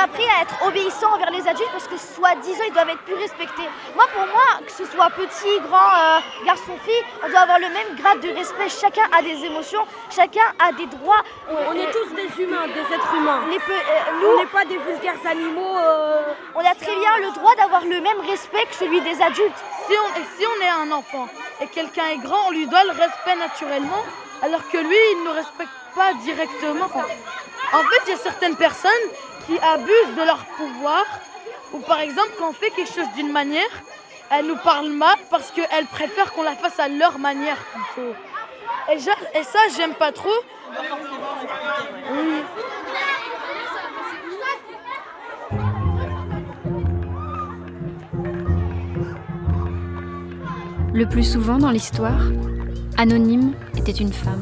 a appris à être obéissant envers les adultes parce que soi-disant ils doivent être plus respectés. Moi pour moi, que ce soit petit, grand, euh, garçon, fille, on doit avoir le même grade de respect. Chacun a des émotions, chacun a des droits. On, est tous des humains, des êtres humains. Les peu- euh, On nous, n'est pas des vulgaires animaux. euh, on a très bien le droit d'avoir le même respect que celui des adultes. Si on, et si on est un enfant et quelqu'un est grand, on lui doit le respect naturellement, alors que lui, il ne nous respecte pas directement. En fait, il y a certaines personnes qui abusent de leur pouvoir, ou par exemple, quand on fait quelque chose d'une manière, elles nous parlent mal parce qu'elles préfèrent qu'on la fasse à leur manière plutôt. Et, genre- et ça, j'aime pas trop. Oui. Le plus souvent dans l'histoire, Anonyme était une femme.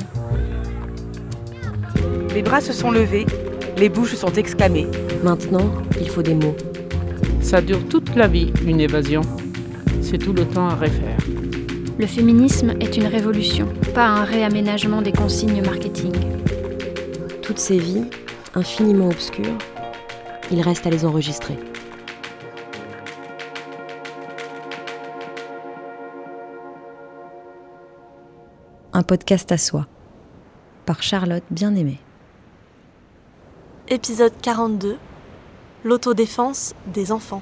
Les bras se sont levés, les bouches sont exclamées. Maintenant, il faut des mots. Ça dure toute la vie, une évasion. C'est tout le temps à refaire. Le féminisme est une révolution, pas un réaménagement des consignes marketing. Toutes ces vies, infiniment obscures, il reste à les enregistrer. Un podcast à soi, par Charlotte Bien-Aimée. Épisode 42 L'autodéfense des enfants.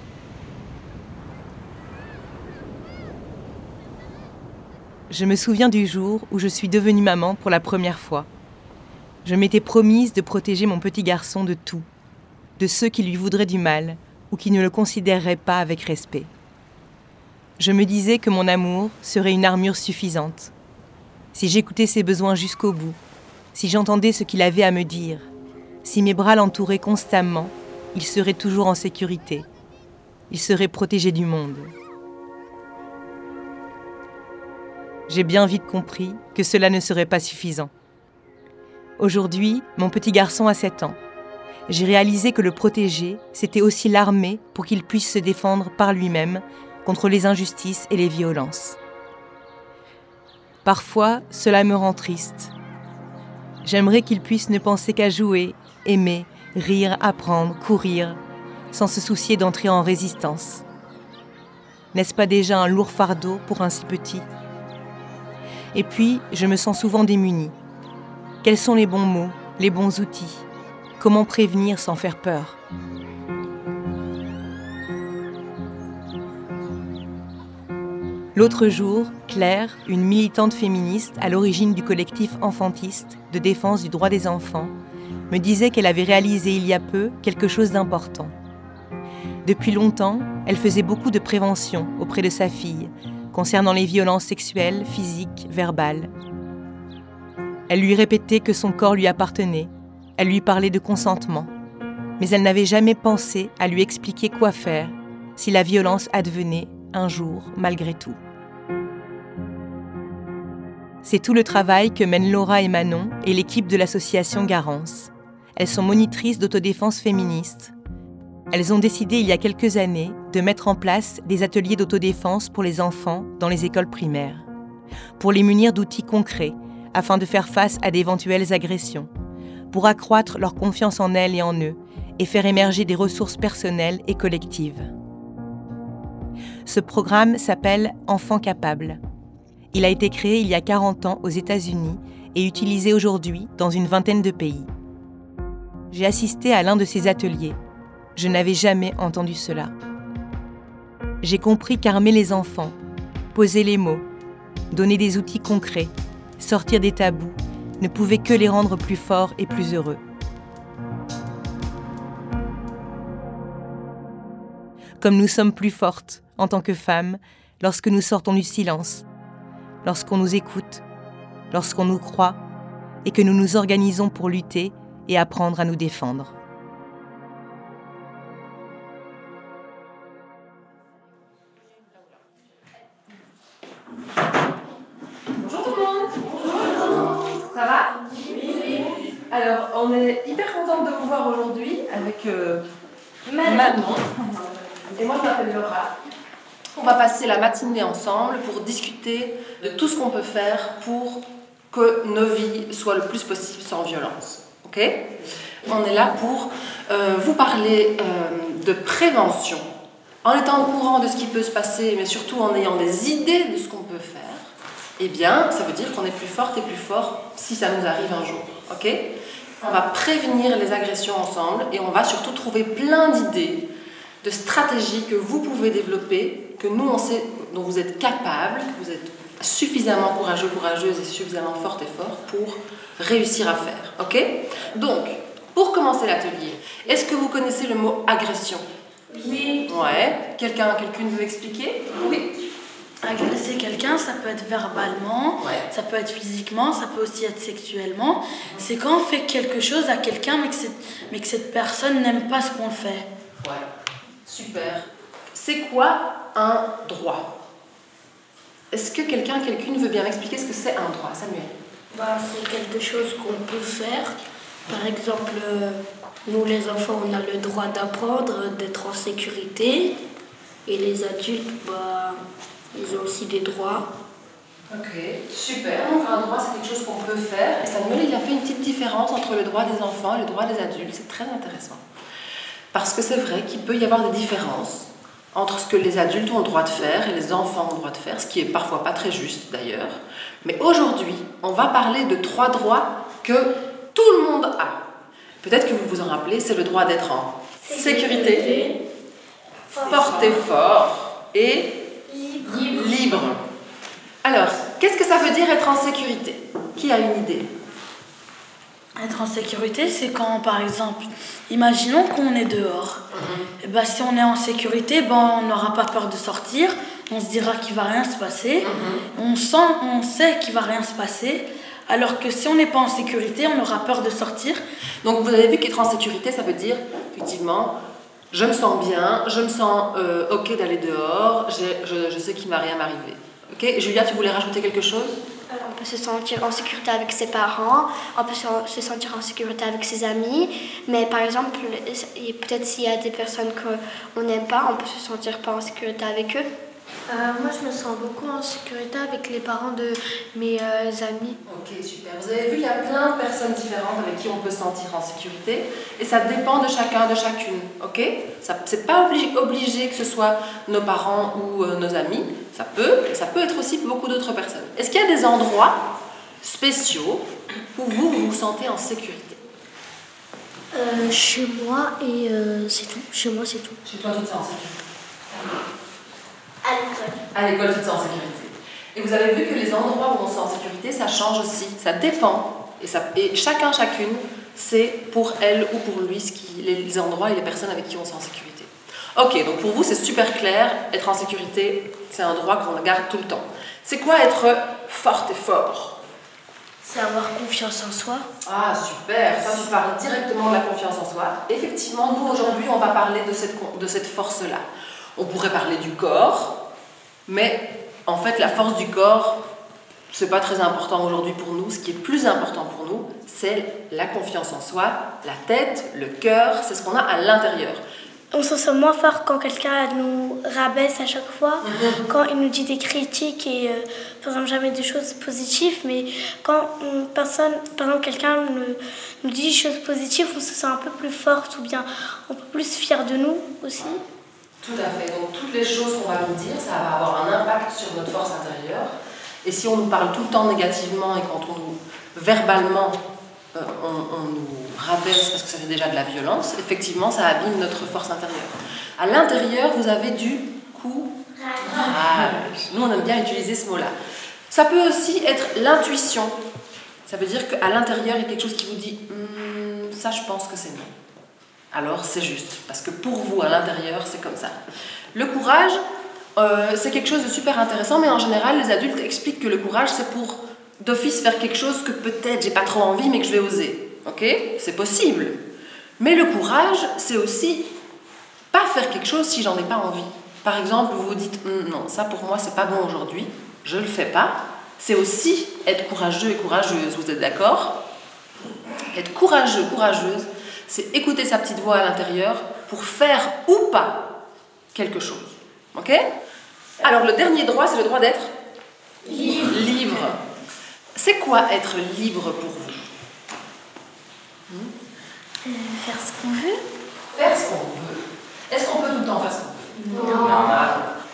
Je me souviens du jour où je suis devenue maman pour la première fois. Je m'étais promise de protéger mon petit garçon de tout, de ceux qui lui voudraient du mal ou qui ne le considéreraient pas avec respect. Je me disais que mon amour serait une armure suffisante. Si j'écoutais ses besoins jusqu'au bout, si j'entendais ce qu'il avait à me dire, si mes bras l'entouraient constamment, il serait toujours en sécurité. Il serait protégé du monde. J'ai bien vite compris que cela ne serait pas suffisant. Aujourd'hui, mon petit garçon a 7 ans. J'ai réalisé que le protéger, c'était aussi l'armer pour qu'il puisse se défendre par lui-même contre les injustices et les violences. Parfois, cela me rend triste. J'aimerais qu'il puisse ne penser qu'à jouer, aimer, rire, apprendre, courir, sans se soucier d'entrer en résistance. N'est-ce pas déjà un lourd fardeau pour un si petit? Et puis, je me sens souvent démunie. Quels sont les bons mots, les bons outils? Comment prévenir sans faire peur? L'autre jour, Claire, une militante féministe à l'origine du collectif enfantiste de défense du droit des enfants, me disait qu'elle avait réalisé il y a peu quelque chose d'important. Depuis longtemps, elle faisait beaucoup de prévention auprès de sa fille concernant les violences sexuelles, physiques, verbales. Elle lui répétait que son corps lui appartenait, elle lui parlait de consentement, mais elle n'avait jamais pensé à lui expliquer quoi faire si la violence advenait un jour malgré tout. C'est tout le travail que mènent Laura et Manon et l'équipe de l'association Garance. Elles sont monitrices d'autodéfense féministe. Elles ont décidé il y a quelques années de mettre en place des ateliers d'autodéfense pour les enfants dans les écoles primaires, pour les munir d'outils concrets afin de faire face à d'éventuelles agressions, pour accroître leur confiance en elles et en eux et faire émerger des ressources personnelles et collectives. Ce programme s'appelle Enfants capables. Il a été créé il y a 40 ans aux États-Unis et utilisé aujourd'hui dans une vingtaine de pays. J'ai assisté à l'un de ces ateliers. Je n'avais jamais entendu cela. J'ai compris qu'armer les enfants, poser les mots, donner des outils concrets, sortir des tabous, ne pouvait que les rendre plus forts et plus heureux. Comme nous sommes plus fortes en tant que femmes lorsque nous sortons du silence, lorsqu'on nous écoute, lorsqu'on nous croit et que nous nous organisons pour lutter et apprendre à nous défendre. Bonjour tout le monde Ça va? Oui Alors, on est hyper contente de vous voir aujourd'hui avec euh, Manon. Et moi, je m'appelle Laura. On va passer la matinée ensemble pour discuter de tout ce qu'on peut faire pour que nos vies soient le plus possible sans violence. On est là pour euh, vous parler euh, de prévention, en étant au courant de ce qui peut se passer, mais surtout en ayant des idées de ce qu'on peut faire. Eh bien, ça veut dire qu'on est plus forte et plus fort si ça nous arrive un jour. On va prévenir les agressions ensemble et on va surtout trouver plein d'idées, de stratégies que vous pouvez développer, que nous on sait, dont vous êtes capable, que vous êtes suffisamment courageux, courageuse et suffisamment forte et fort pour réussir à faire. Ok? Donc, pour commencer l'atelier, est-ce que vous connaissez le mot agression? Oui. Ouais. Quelqu'un, quelqu'une veut expliquer? Oui. Agresser quelqu'un, ça peut être verbalement, ça peut être physiquement, ça peut aussi être sexuellement. C'est quand on fait quelque chose à quelqu'un mais que, cette, mais que cette personne n'aime pas ce qu'on fait. Ouais. Super. C'est quoi un droit? Est-ce que quelqu'un, quelqu'une veut bien m'expliquer ce que c'est un droit Samuel? Bah, C'est quelque chose qu'on peut faire. Par exemple, euh, nous les enfants, on a le droit d'apprendre, d'être en sécurité. Et les adultes, bah, ils ont aussi des droits. Ok, super. Donc un droit, c'est quelque chose qu'on peut faire. Et Samuel, il a fait une petite différence entre le droit des enfants et le droit des adultes. C'est très intéressant. Parce que c'est vrai qu'il peut y avoir des différences entre ce que les adultes ont le droit de faire et les enfants ont le droit de faire, ce qui est parfois pas très juste d'ailleurs. Mais aujourd'hui, on va parler de trois droits que tout le monde a. Peut-être que vous vous en rappelez, c'est le droit d'être en sécurité, fort et fort et libre. Alors, qu'est-ce que ça veut dire être en sécurité? Qui a une idée? Être en sécurité, c'est quand, par exemple, imaginons qu'on est dehors. Et ben, si on est en sécurité, ben, on n'aura pas peur de sortir. On se dira qu'il va rien se passer. On, sent, on sait qu'il va rien se passer. Alors que si on n'est pas en sécurité, on aura peur de sortir. Donc vous avez vu qu'être en sécurité, ça veut dire effectivement, je me sens bien, je me sens euh, ok d'aller dehors, je, je, sais qu'il ne va rien m'arriver. Ok, Julia, tu voulais rajouter quelque chose? On peut se sentir en sécurité avec ses parents, on peut se sentir en sécurité avec ses amis, mais par exemple, peut-être s'il y a des personnes qu'on n'aime pas, on peut se sentir pas en sécurité avec eux. Euh, moi, je me sens beaucoup en sécurité avec les parents de mes euh, amis. Ok, super. Vous avez vu, il y a plein de personnes différentes avec qui on peut se sentir en sécurité. Et ça dépend de chacun, de chacune. Ok? C'est pas obligé, obligé que ce soit nos parents ou euh, nos amis. Ça peut, ça peut être aussi beaucoup d'autres personnes. Est-ce qu'il y a des endroits spéciaux où vous, vous vous sentez en sécurité? Chez moi, et c'est tout. Chez moi, c'est tout. Chez toi, tu te sens en sécurité à l'école. À l'école, tu te sens en sécurité. Et vous avez vu que les endroits où on se sent en sécurité, ça change aussi, ça dépend. Et, ça, et chacun, chacune, c'est pour elle ou pour lui ce qui, les endroits et les personnes avec qui on se sent en sécurité. Ok, donc pour vous, c'est super clair, être en sécurité, c'est un droit qu'on garde tout le temps. C'est quoi être forte et fort? C'est avoir confiance en soi. Ah, super, ça tu parles directement de la confiance en soi. Effectivement, nous aujourd'hui, on va parler de cette, de cette force-là. On pourrait parler du corps, mais en fait, la force du corps, c'est pas très important aujourd'hui pour nous. Ce qui est plus important pour nous, c'est la confiance en soi, la tête, le cœur, c'est ce qu'on a à l'intérieur. On se sent moins fort quand quelqu'un nous rabaisse à chaque fois, Mhm. quand il nous dit des critiques et euh, par exemple jamais des choses positives, mais quand personne, par exemple quelqu'un nous, nous dit des choses positives, on se sent un peu plus forte ou bien un peu plus fier de nous aussi. Tout à fait. Donc toutes les choses qu'on va nous dire, ça va avoir un impact sur notre force intérieure. Et si on nous parle tout le temps négativement et quand on nous verbalement euh, on, on nous rabaisse parce que ça fait déjà de la violence, effectivement ça abîme notre force intérieure. À l'intérieur, vous avez du courage. Nous on aime bien utiliser ce mot-là. Ça peut aussi être l'intuition. Ça veut dire qu'à l'intérieur, il y a quelque chose qui vous dit Hmm, ça je pense que c'est non alors c'est juste. Parce que pour vous, à l'intérieur, c'est comme ça. Le courage, euh, c'est quelque chose de super intéressant, mais en général, les adultes expliquent que le courage, c'est pour d'office faire quelque chose que peut-être j'ai pas trop envie, mais que je vais oser. Ok? C'est possible. Mais le courage, c'est aussi pas faire quelque chose si j'en ai pas envie. Par exemple, vous vous dites Hum, non, ça pour moi, c'est pas bon aujourd'hui, je le fais pas. C'est aussi être courageux et courageuse, vous êtes d'accord? Être courageux, courageuse, c'est écouter sa petite voix à l'intérieur pour faire ou pas quelque chose. Ok? Alors le dernier droit, c'est le droit d'être libre. C'est quoi être libre pour vous? Hmm Faire ce qu'on veut. Faire ce qu'on veut. Est-ce qu'on peut tout le temps faire ce qu'on veut? Non.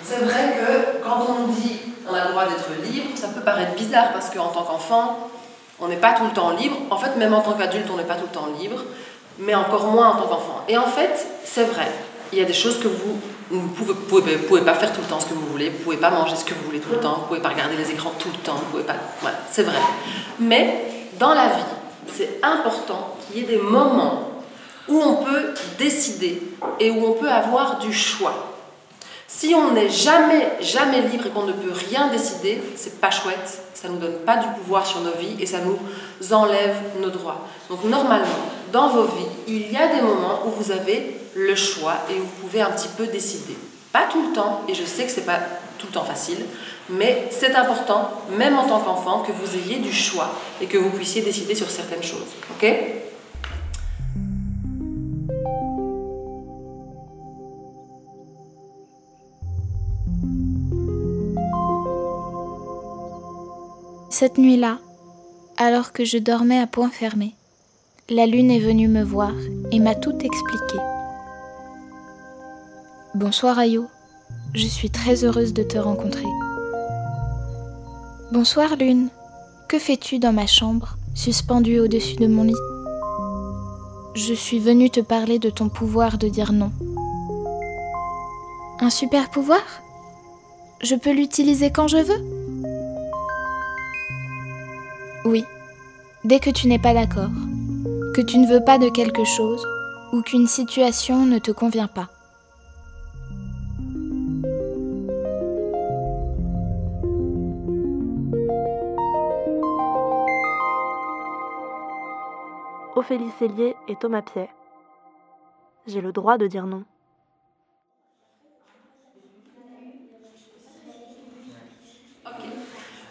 C'est vrai que quand on dit on a le droit d'être libre, ça peut paraître bizarre parce qu'en tant qu'enfant, on n'est pas tout le temps libre. En fait, même en tant qu'adulte, on n'est pas tout le temps libre, mais encore moins en tant qu'enfant. Et en fait, c'est vrai. Il y a des choses que vous ne pouvez, pas faire tout le temps ce que vous voulez, vous pouvez pas manger ce que vous voulez tout le temps, vous pouvez pas regarder les écrans tout le temps, vous pouvez pas. Voilà, c'est vrai. Mais dans la vie, c'est important qu'il y ait des moments où on peut décider et où on peut avoir du choix. Si on n'est jamais, jamais libre et qu'on ne peut rien décider, c'est pas chouette, ça nous donne pas du pouvoir sur nos vies et ça nous enlève nos droits. Donc normalement, dans vos vies, il y a des moments où vous avez le choix et vous pouvez un petit peu décider. Pas tout le temps, et je sais que c'est pas tout le temps facile, mais c'est important, même en tant qu'enfant, que vous ayez du choix et que vous puissiez décider sur certaines choses. Ok? Cette nuit-là, alors que je dormais à point fermé, la lune est venue me voir et m'a tout expliqué. Bonsoir Ayo, je suis très heureuse de te rencontrer. Bonsoir lune, que fais-tu dans ma chambre, suspendue au-dessus de mon lit? Je suis venue te parler de ton pouvoir de dire non. Un super pouvoir? Je peux l'utiliser quand je veux? Oui, dès que tu n'es pas d'accord, que tu ne veux pas de quelque chose ou qu'une situation ne te convient pas. Ophélie Cellier et Thomas Piet. J'ai le droit de dire non.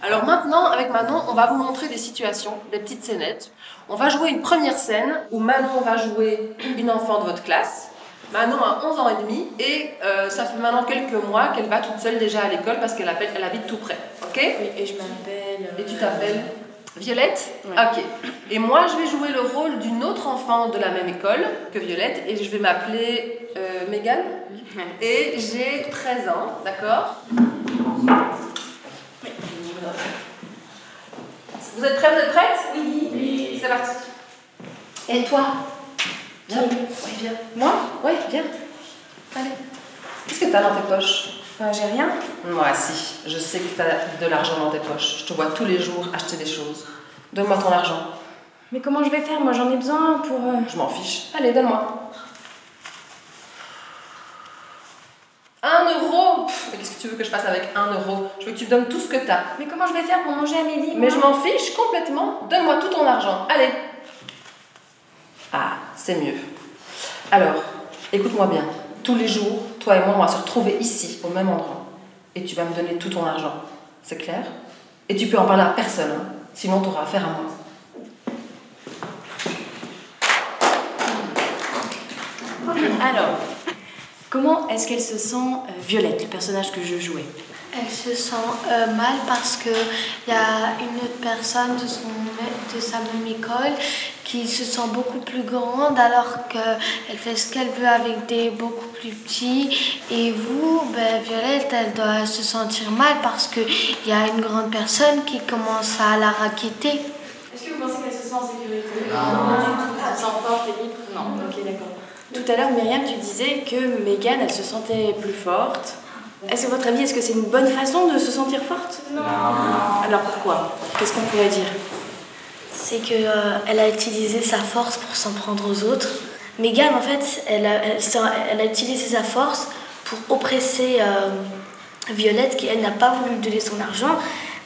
Alors maintenant, avec Manon, on va vous montrer des situations, des petites scénettes. On va jouer une première scène où Manon va jouer une enfant de votre classe. Manon a 11 ans et demi et euh, ça fait maintenant quelques mois qu'elle va toute seule déjà à l'école parce qu'elle elle habite tout près. Ok? Et je m'appelle. Et tu t'appelles Violette? Ok. Et moi, je vais jouer le rôle d'une autre enfant de la même école que Violette et je vais m'appeler euh, Mégane. Et j'ai 13 ans, d'accord? Vous êtes prêts Vous êtes prêtes Oui. C'est parti. Et toi Viens. Oui, viens. Moi Oui, viens. Allez. Qu'est-ce que t'as dans tes poches Enfin, j'ai rien. Moi, si. Je sais que t'as de l'argent dans tes poches. Je te vois tous les jours acheter des choses. Donne-moi ton argent. Mais comment je vais faire? Moi, j'en ai besoin pour. euh, Je m'en fiche. Allez, donne-moi. Un euro Pff, Mais qu'est-ce que tu veux que je fasse avec un euro? Je veux que tu me donnes tout ce que t'as. Mais comment je vais faire pour manger à midi Mais je m'en fiche complètement. Donne-moi tout ton argent. Allez. Ah, c'est mieux. Alors, écoute-moi bien. Tous les jours, toi et moi, on va se retrouver ici, au même endroit. Et tu vas me donner tout ton argent. C'est clair? Et tu peux en parler à personne, hein. sinon tu auras affaire à moi. Alors, comment est-ce qu'elle se sent euh, Violette, le personnage que je jouais? Elle se sent euh, mal parce qu'il y a une autre personne de, son, de sa même école qui se sent beaucoup plus grande alors qu'elle fait ce qu'elle veut avec des beaucoup plus petits. Et vous, ben, Violette, elle doit se sentir mal parce qu'il y a une grande personne qui commence à la raqueter. Est-ce que vous pensez qu'elle se sent en sécurité? Non, du tout. Elle se sent forte et libre Non. Tout à l'heure, Myriam, tu disais que Megan, elle se sentait plus forte. Est-ce que, à votre avis, est-ce que c'est une bonne façon de se sentir forte? Non. Alors pourquoi? Qu'est-ce qu'on pourrait dire? C'est qu'elle elle a utilisé sa force pour s'en prendre aux autres. Megan, en fait, elle a, elle, s'en- elle a utilisé sa force pour oppresser euh, Violette, qui, elle, n'a pas voulu lui donner son argent.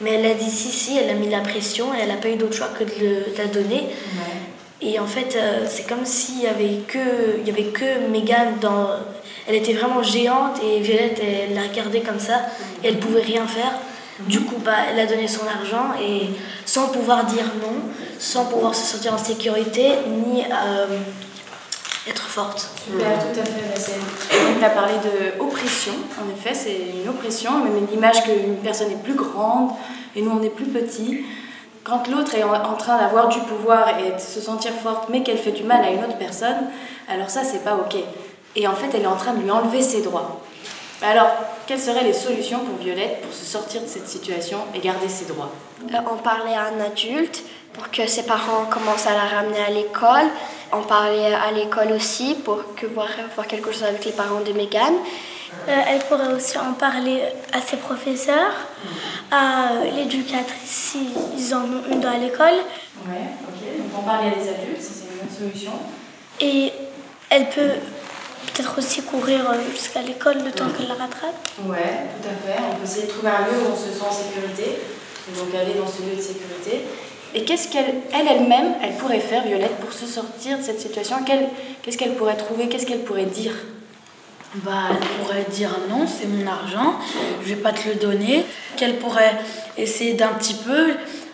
Mais elle a dit si, si, elle a mis la pression et elle n'a pas eu d'autre choix que de, le- de la donner. Et en fait, euh, c'est comme s'il y avait que, il que Megan dans. Elle était vraiment géante et Violette, elle la regardait comme ça et elle pouvait rien faire. Du coup, bah, elle a donné son argent et sans pouvoir dire non, sans pouvoir se sentir en sécurité ni euh, être forte. Super, tout à fait. Tu as parlé de oppression. En effet, c'est une oppression, même l'image qu'une personne est plus grande et nous on est plus petits. Quand l'autre est en, train d'avoir du pouvoir et de se sentir forte, mais qu'elle fait du mal à une autre personne, alors ça, c'est pas ok. Et en fait, elle est en train de lui enlever ses droits. Alors, quelles seraient les solutions pour Violette pour se sortir de cette situation et garder ses droits euh, En parler à un adulte pour que ses parents commencent à la ramener à l'école. En parler à l'école aussi pour que voir, voir quelque chose avec les parents de Megan. Euh, elle pourrait aussi en parler à ses professeurs, à l'éducatrice s'ils en ont une dans l'école. Ouais, ok. Donc en parler à des adultes, c'est une bonne solution. Et elle peut peut-être aussi courir euh, jusqu'à l'école le temps qu'elle la rattrape. Ouais, tout à fait. On peut essayer de trouver un lieu où on se sent en sécurité. donc aller dans ce lieu de sécurité. Et qu'est-ce qu'elle, elle, elle-même, elle pourrait faire, Violette, pour se sortir de cette situation? Qu'est-ce qu'elle pourrait trouver? Qu'est-ce qu'elle pourrait dire? Bah, elle pourrait dire non, c'est mon argent, je vais pas te le donner. Qu'elle pourrait essayer d'un petit peu,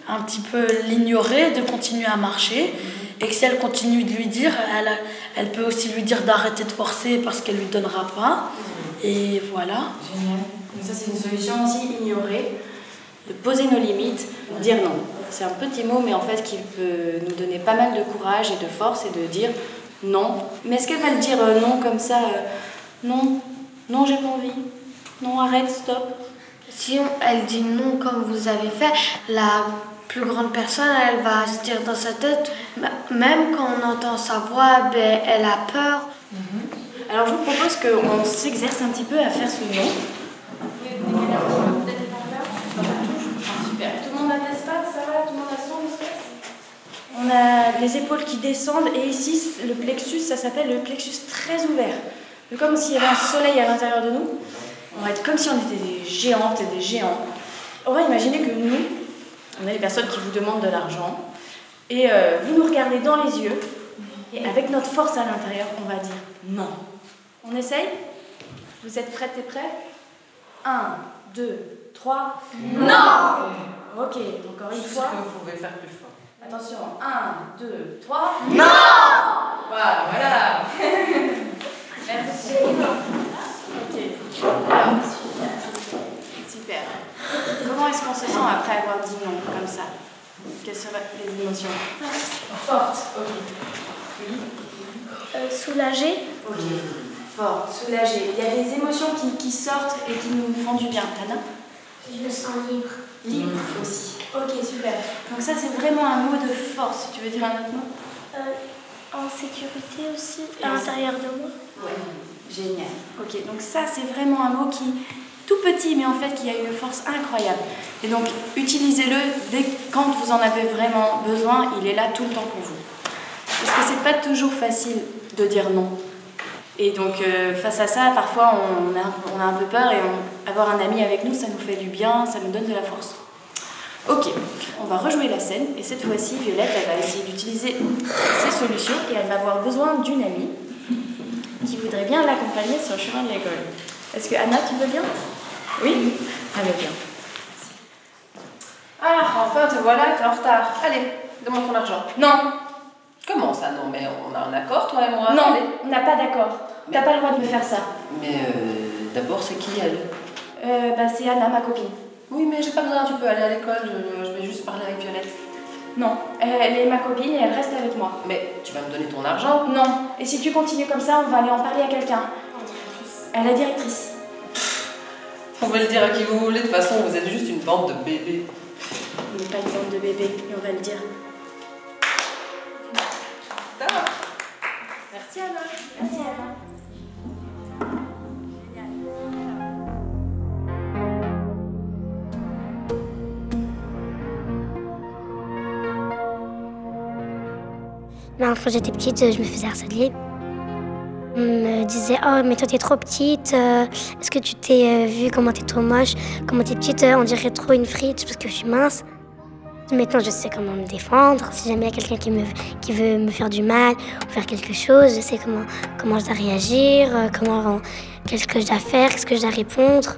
un petit peu l'ignorer, de continuer à marcher. Et que si elle continue de lui dire, elle, elle peut aussi lui dire d'arrêter de forcer parce qu'elle lui donnera pas. Et voilà. Génial. Donc ça c'est une solution aussi, ignorer, de poser nos limites, dire non. C'est un petit mot, mais en fait qui peut nous donner pas mal de courage et de force et de dire non. Mais est-ce qu'elle va le dire euh, non comme ça euh, Non, non, j'ai pas envie. Non, arrête, stop. Si elle dit non comme vous avez fait, la plus grande personne, elle va se dire dans sa tête, même quand on entend sa voix, ben, elle a peur. Mhm. Alors je vous propose qu'on s'exerce un petit peu à faire ce non. Super. Tout le monde a l'espace, ça va? Tout le monde a son espace? On a les épaules qui descendent et ici, le plexus, ça s'appelle le plexus très ouvert. Comme s'il y avait un soleil à l'intérieur de nous. On va être comme si on était des géantes et des géants. On va imaginer que nous, on a des personnes qui vous demandent de l'argent et euh, vous nous regardez dans les yeux et avec notre force à l'intérieur, on va dire non. On essaye? Vous êtes prêtes et prêts? 1, 2, 3. Non Ok, encore une fois. que vous pouvez faire plus fort. Attention, 1, 2, 3. Non Voilà, voilà Merci. Ok. Alors, super. Comment est-ce qu'on se sent après avoir dit non, comme ça? Quelles seraient les émotions Fortes, ok. Euh, soulagée. Ok. Forte, soulagée. Il y a des émotions qui, qui, sortent et qui nous font du bien. Anna? Je me sens libre. Libre aussi. Ok, super. Donc ça, c'est vraiment un mot de force. Tu veux dire un autre mot? Euh, En sécurité aussi, à l'intérieur de moi. Ouais, génial. Ok, donc ça, c'est vraiment un mot qui tout petit, mais en fait qui a une force incroyable. Et donc, utilisez-le dès quand vous en avez vraiment besoin, il est là tout le temps pour vous. Parce que c'est pas toujours facile de dire non. Et donc, euh, face à ça, parfois, on a, on a un peu peur et avoir un ami avec nous, ça nous fait du bien, ça nous donne de la force. Ok, on va rejouer la scène et cette fois-ci, Violette, elle va essayer d'utiliser ses solutions et elle va avoir besoin d'une amie qui voudrait bien l'accompagner sur le chemin de l'école. Est-ce que Anna, tu veux bien Oui Allez, bien. Ah, enfin, te voilà, t'es en retard. Allez, demande ton argent. Non Comment ça, non Mais on a un accord, toi et moi Non, on n'a pas d'accord. T'as pas le droit de me faire ça. Mais euh, d'abord, c'est qui elle? Euh, Bah, c'est Anna, ma copine. Oui, mais j'ai pas besoin, tu peux aller à l'école, je, je vais juste parler avec Violette. Non, elle est ma copine et elle reste avec moi. Mais tu vas me donner ton argent? Non, et si tu continues comme ça, on va aller en parler à quelqu'un. À la directrice. On va le dire à qui vous voulez, de toute façon, vous êtes juste une bande de bébés. On n'est pas une bande de bébés, et on va le dire. Merci Anna. Merci Anna. Quand j'étais petite, je me faisais harceler. On me disait Oh, mais toi, t'es trop petite. euh, Est-ce que tu t'es euh, vue Comment t'es trop moche Comment t'es petite euh, On dirait trop une frite parce que je suis mince. Maintenant, je sais comment me défendre. Si jamais il y a quelqu'un qui, qui veut me faire du mal ou faire quelque chose, je sais comment, comment je dois réagir, euh, comment, qu'est-ce que je dois faire, qu'est-ce que je dois répondre.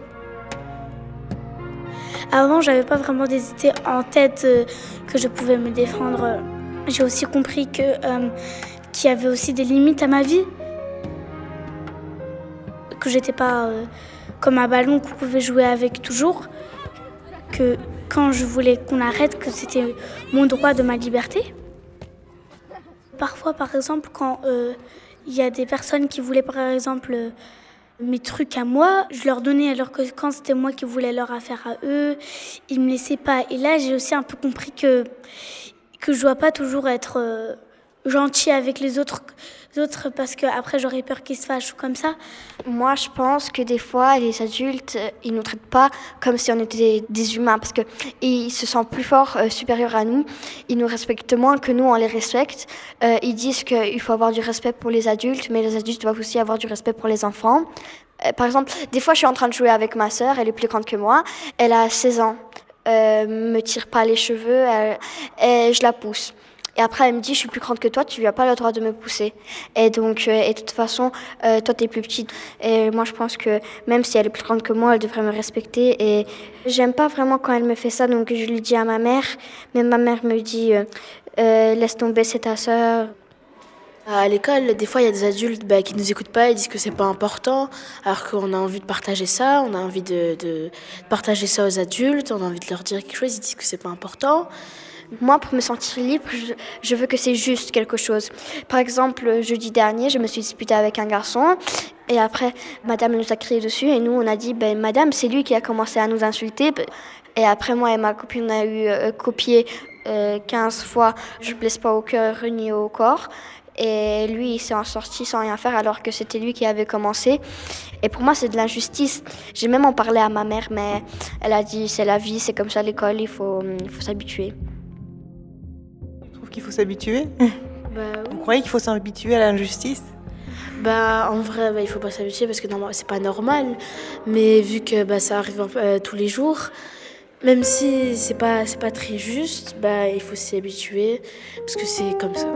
Avant, j'avais pas vraiment des en tête euh, que je pouvais me défendre. J'ai aussi compris que euh, qu'il y avait aussi des limites à ma vie, que j'étais pas euh, comme un ballon qu'on pouvait jouer avec toujours, que quand je voulais qu'on arrête, que c'était mon droit de ma liberté. Parfois, par exemple, quand euh, il y a des personnes qui voulaient, par exemple, mes trucs à moi, je leur donnais, alors que quand c'était moi qui voulais leur affaire à eux, ils me laissaient pas. Et là, j'ai aussi un peu compris que, que je dois pas toujours être euh, gentil avec les autres, autres parce qu'après j'aurais peur qu'ils se fâchent comme ça. Moi, je pense que des fois, les adultes, euh, ils nous traitent pas comme si on était des, humains parce qu'ils se sentent plus forts, euh, supérieurs à nous. Ils nous respectent moins que nous, on les respecte. Euh, ils disent qu'il faut avoir du respect pour les adultes, mais les adultes doivent aussi avoir du respect pour les enfants. par exemple, des fois, je suis en train de jouer avec ma sœur, elle est plus grande que moi, elle a 16 ans. Euh, me tire pas les cheveux, et je la pousse. Et après, elle me dit, je suis plus grande que toi, tu n'as pas le droit de me pousser. Et donc, euh, et de toute façon, euh, toi, tu es plus petite. Et moi, je pense que même si elle est plus grande que moi, elle devrait me respecter. Et j'aime pas vraiment quand elle me fait ça, donc je lui dis à ma mère. Mais ma mère me dit, euh, laisse tomber, c'est ta sœur. À l'école, des fois, il y a des adultes bah, qui ne nous écoutent pas, ils disent que c'est pas important, alors qu'on a envie de partager ça, on a envie de, partager ça aux adultes, on a envie de leur dire quelque chose, ils disent que c'est pas important. Moi, pour me sentir libre, je, veux que c'est juste quelque chose. Par exemple, jeudi dernier, je me suis disputée avec un garçon et après, madame nous a crié dessus et nous, on a dit, ben, madame, c'est lui qui a commencé à nous insulter. Et après, moi et ma copine, on a eu euh, copié 15 euh, fois, je blesse pas au cœur ni au corps. Et lui, il s'est en sorti sans rien faire alors que c'était lui qui avait commencé. Et pour moi, c'est de l'injustice. J'ai même en parlé à ma mère, mais elle a dit c'est la vie, c'est comme ça l'école, il faut, il faut s'habituer qu'il faut s'habituer? Bah, Vous croyez qu'il faut s'habituer à l'injustice? Bah, en vrai, bah, il faut pas s'habituer parce que c'est pas normal. Mais vu que bah, ça arrive euh, tous les jours, même si c'est pas, pas très juste, bah, il faut s'y habituer parce que c'est comme ça.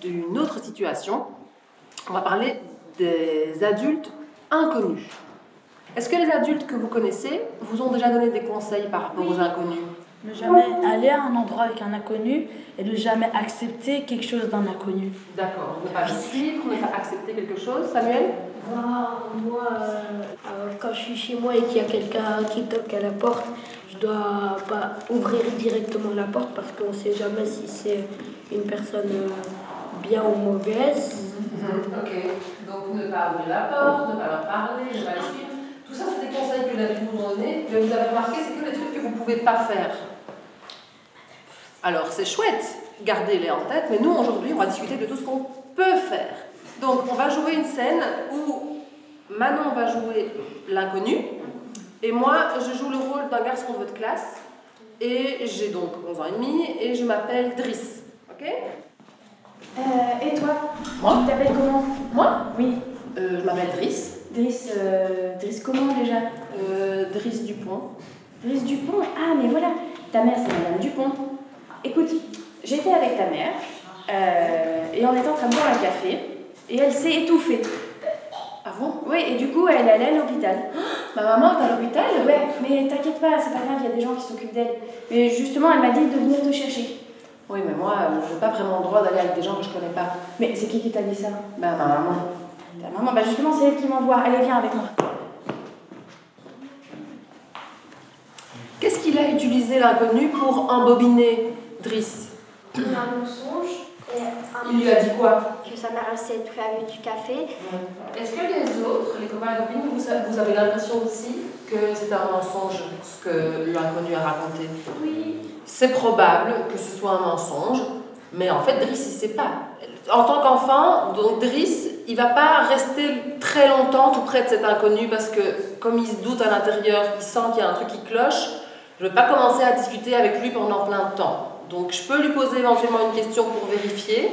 D'une autre situation. On va parler des adultes inconnus. Est-ce que les adultes que vous connaissez vous ont déjà donné des conseils par rapport aux inconnus? Ne jamais aller à un endroit avec un inconnu et ne jamais accepter quelque chose d'un inconnu. D'accord. Ne pas suivre, ne pas accepter quelque chose. Samuel? Moi, euh, quand je suis chez moi et qu'il y a quelqu'un qui toque à la porte, dois pas ouvrir directement la porte parce qu'on ne sait jamais si c'est une personne euh, bien ou mauvaise. Mhm. Ok, donc ne pas ouvrir la porte, ne pas leur parler, ne pas suivre. Tout ça, c'est des conseils que la vie nous donné. Mais vous avez remarqué, c'est que les trucs que vous ne pouvez pas faire. Alors, c'est chouette, gardez-les en tête, mais nous, aujourd'hui, on va discuter de tout ce qu'on peut faire. Donc, on va jouer une scène où Manon va jouer l'inconnu, et moi, je joue le rôle d'un garçon de votre classe. Et j'ai donc 11 ans et demi et je m'appelle Driss. Ok? Euh, Et toi Moi Tu t'appelles comment Moi Oui. Euh, je m'appelle Driss. Driss, euh, Driss comment déjà Driss Dupont. Driss Dupont Ah, mais voilà, ta mère c'est Madame Dupont. Écoute, j'étais avec ta mère et on était en train de boire un café et elle s'est étouffée. Ah bon? Oui, et du coup, elle est allée à l'hôpital. Ma maman est à l'hôpital? Ouais, mais t'inquiète pas, c'est pas grave, il y a des gens qui s'occupent d'elle. Mais justement, elle m'a dit de venir te chercher. Oui, mais moi, je n'ai pas vraiment le droit d'aller avec des gens que je connais pas. Mais c'est qui qui t'a dit ça? Ben, ma maman. Ta maman, bah justement, c'est elle qui m'envoie. Allez, viens avec moi. Qu'est-ce qu'il a utilisé l'inconnu pour embobiner Driss? Un mensonge. Il lui a dit quoi? Que sa mère s'est étouffée avec du café. Est-ce que les autres, les copains et copines, vous, vous avez l'impression aussi? Que c'est un mensonge ce que l'inconnu a raconté Oui. C'est probable que ce soit un mensonge, mais en fait, Driss, il sait pas. En tant qu'enfant, donc Driss, il va pas rester très longtemps tout près de cet inconnu parce que, comme il se doute à l'intérieur, il sent qu'il y a un truc qui cloche. Je ne vais pas commencer à discuter avec lui pendant plein de temps. Donc je peux lui poser éventuellement une question pour vérifier,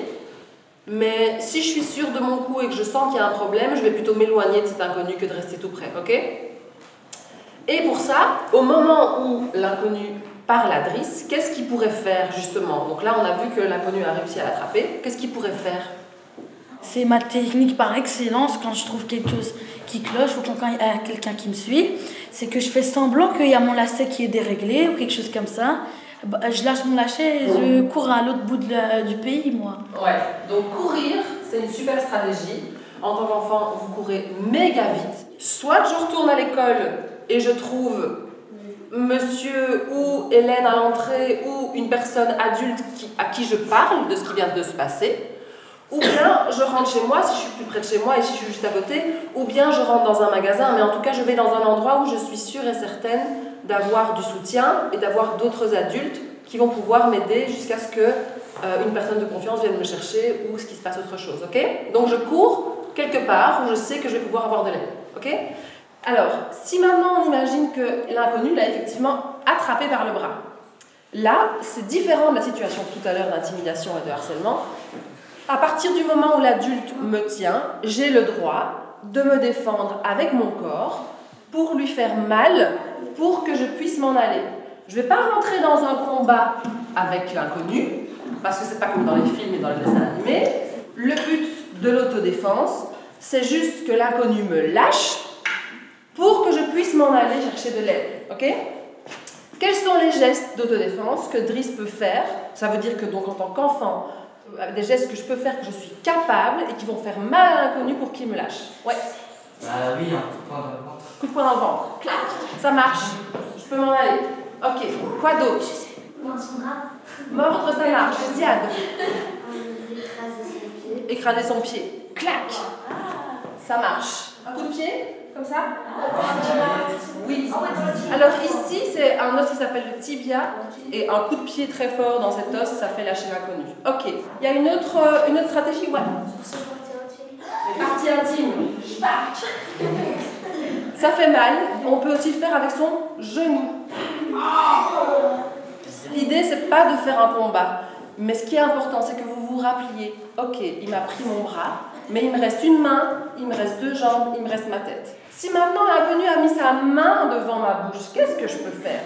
mais si je suis sûre de mon coup et que je sens qu'il y a un problème, je vais plutôt m'éloigner de cet inconnu que de rester tout près, ok? Et pour ça, au moment où l'inconnu par la drisse, qu'est-ce qu'il pourrait faire justement? Donc là, on a vu que l'inconnu a réussi à l'attraper. Qu'est-ce qu'il pourrait faire? C'est ma technique par excellence quand je trouve quelque chose qui cloche ou quand il y a quelqu'un qui me suit. C'est que je fais semblant qu'il y a mon lacet qui est déréglé ou quelque chose comme ça. Bah, Je lâche mon lacet et je cours à l'autre bout de la- du pays, moi. Ouais, donc courir, c'est une super stratégie. En tant qu'enfant, vous courez méga vite. Soit je retourne à l'école et je trouve monsieur ou Hélène à l'entrée ou une personne adulte à qui je parle de ce qui vient de se passer. Ou bien je rentre chez moi si je suis plus près de chez moi et si je suis juste à côté. Ou bien je rentre dans un magasin, mais en tout cas je vais dans un endroit où je suis sûre et certaine d'avoir du soutien et d'avoir d'autres adultes qui vont pouvoir m'aider jusqu'à ce que euh, une personne de confiance vienne me chercher ou ce qui se passe autre chose. Ok? Donc je cours quelque part où je sais que je vais pouvoir avoir de l'aide. Ok? Alors, si maintenant on imagine que l'inconnu l'a effectivement attrapé par le bras, là c'est différent de la situation tout à l'heure d'intimidation et de harcèlement. À partir du moment où l'adulte me tient, j'ai le droit de me défendre avec mon corps pour lui faire mal, pour que je puisse m'en aller. Je ne vais pas rentrer dans un combat avec l'inconnu, parce que c'est pas comme dans les films et dans les dessins animés. Le but de l'autodéfense, c'est juste que l'inconnu me lâche pour que je puisse m'en aller chercher de l'aide. Ok? Quels sont les gestes d'autodéfense que Driss peut faire? Ça veut dire que donc en tant qu'enfant, euh, des gestes que je peux faire que je suis capable et qui vont faire mal à l'inconnu pour qu'il me lâche. Ouais. Bah oui, un coup de poing dans le ventre. Coup de poing dans le ventre. Clac. Ça marche. Je peux m'en aller. Ok. Quoi d'autre? Mordre, ça marche. Ziad. Écraser son pied. Clac. Ça marche. Un coup de pied? Comme ça Oui. Alors ici, c'est un os qui s'appelle le tibia. Et un coup de pied très fort dans cet os, ça fait lâcher l'inconnu. Ok. Il y a une autre, euh, une autre stratégie? Ouais. Les parties intimes. Ça fait mal. On peut aussi le faire avec son genou. L'idée, c'est pas de faire un combat. Mais ce qui est important, c'est que vous vous rappeliez ok, il m'a pris mon bras, mais il me reste une main, il me reste deux jambes, il me reste ma tête. Si maintenant l'inconnu a mis sa main devant ma bouche, qu'est-ce que je peux faire?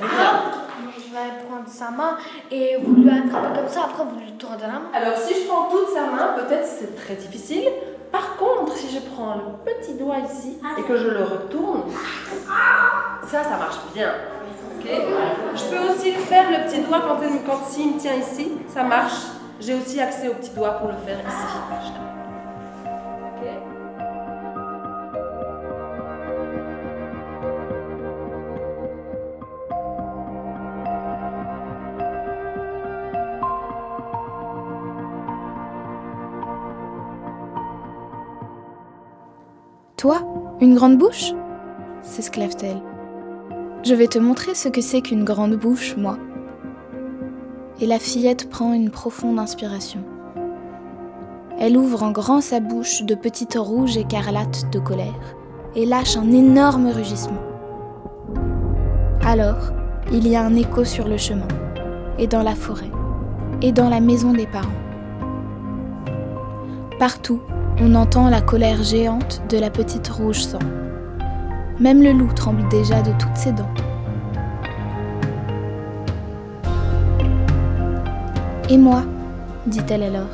Je vais prendre sa main et vous lui attrapez comme ça, après vous lui tordez la main. Alors, si je prends toute sa main, peut-être c'est très difficile. Par contre, si je prends le petit doigt ici et que je le retourne, ça, ça marche bien. Je peux aussi le faire, le petit doigt, quand, il- quand s'il me tient ici, ça marche. J'ai aussi accès au petit doigt pour le faire ici. Toi, une grande bouche? s'esclave-t-elle. Je vais te montrer ce que c'est qu'une grande bouche, moi. Et la fillette prend une profonde inspiration. Elle ouvre en grand sa bouche de petites rouges écarlates de colère et lâche un énorme rugissement. Alors, il y a un écho sur le chemin, et dans la forêt, et dans la maison des parents. Partout, on entend la colère géante de la petite rouge sang. Même le loup tremble déjà de toutes ses dents. Et moi dit-elle alors.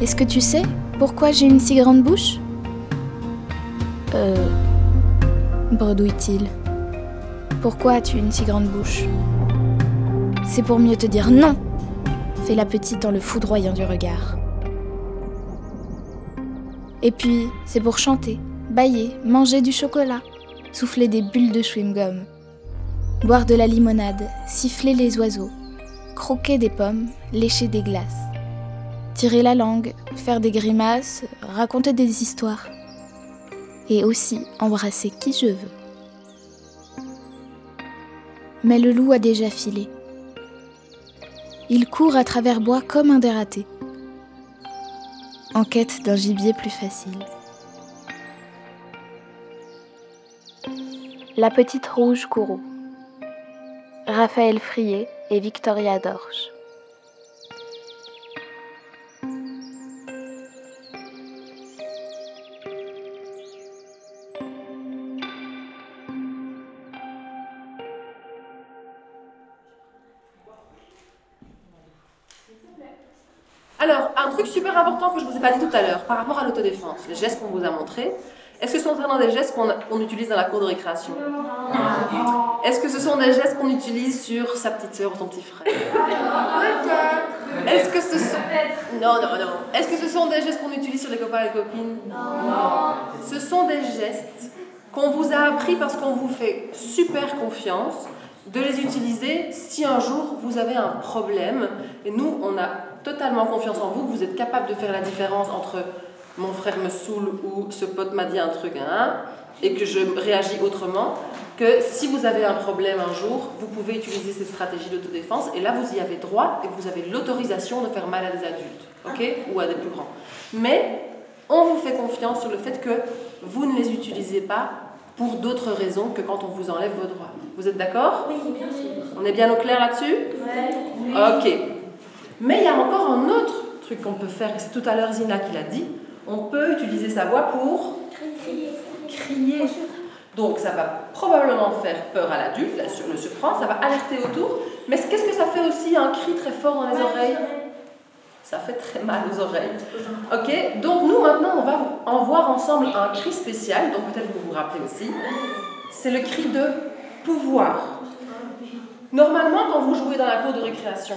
Est-ce que tu sais pourquoi j'ai une si grande bouche? Euh. bredouille-t-il. Pourquoi as-tu une si grande bouche? C'est pour mieux te dire non fait la petite en le foudroyant du regard. Et puis, c'est pour chanter, bailler, manger du chocolat, souffler des bulles de chewing-gum, boire de la limonade, siffler les oiseaux, croquer des pommes, lécher des glaces, tirer la langue, faire des grimaces, raconter des histoires, et aussi embrasser qui je veux. Mais le loup a déjà filé. Il court à travers bois comme un dératé, en quête d'un gibier plus facile. La petite rouge Kourou. Raphaël Frier et Victoria Dorche. Alors, un truc super important que je vous ai pas dit tout à l'heure, par rapport à l'autodéfense, les gestes qu'on vous a montrés, est-ce que ce sont vraiment des gestes qu'on utilise dans la cour de récréation? Est-ce que ce sont des gestes qu'on utilise sur sa petite sœur ou son petit frère? Est-ce que ce sont... Non, non, non. Est-ce que ce sont des gestes qu'on utilise sur les copains et les copines? Non. Ce sont des gestes qu'on vous a appris parce qu'on vous fait super confiance de les utiliser si un jour vous avez un problème. Et nous, on a totalement confiance en vous, vous êtes capable de faire la différence entre mon frère me saoule ou ce pote m'a dit un truc, hein, et que je réagis autrement, que si vous avez un problème un jour, vous pouvez utiliser ces stratégies d'autodéfense, et là vous y avez droit, et vous avez l'autorisation de faire mal à des adultes, ok, ou à des plus grands. Mais on vous fait confiance sur le fait que vous ne les utilisez pas pour d'autres raisons que quand on vous enlève vos droits. Vous êtes d'accord Oui, bien sûr. On est bien au clair là-dessus Ok. Mais il y a encore un autre truc qu'on peut faire, et c'est tout à l'heure Zina qui l'a dit, on peut utiliser sa voix pour crier. Donc ça va probablement faire peur à l'adulte, le surprendre, ça va alerter autour, mais qu'est-ce que ça fait aussi un cri très fort dans les oreilles Ça fait très mal aux oreilles. Ok, donc nous maintenant on va en voir ensemble un cri spécial, donc peut-être vous vous rappelez aussi. C'est le cri de pouvoir. Normalement, quand vous jouez dans la cour de récréation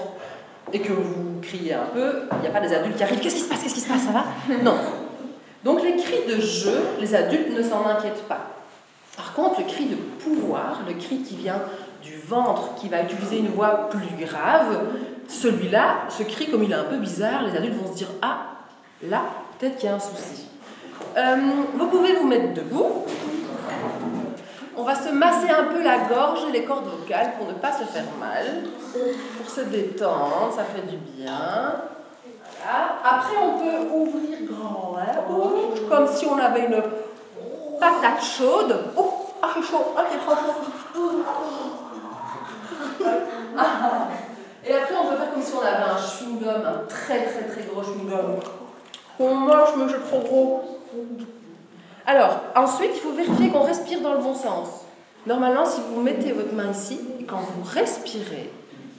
et que vous criez un peu, il n'y a pas des adultes qui arrivent. Qu'est-ce qui se passe? Qu'est-ce qui se passe? Ça va? Non. Donc les cris de jeu, les adultes ne s'en inquiètent pas. Par contre, le cri de pouvoir, le cri qui vient du ventre, qui va utiliser une voix plus grave, celui-là, ce cri, comme il est un peu bizarre, les adultes vont se dire Ah, là, peut-être qu'il y a un souci. Euh, vous pouvez vous mettre debout. On va se masser un peu la gorge et les cordes vocales pour ne pas se faire mal, pour se détendre, ça fait du bien. Après, on peut ouvrir grand, hein, comme si on avait une patate chaude. Oh, ah, c'est chaud, ah, trop chaud. Et après, on peut faire comme si on avait un chewing-gum, un très très très gros chewing-gum. On mange, mais c'est trop gros. Alors, ensuite, il faut vérifier qu'on respire dans le bon sens. Normalement, si vous mettez votre main ici, et quand vous respirez,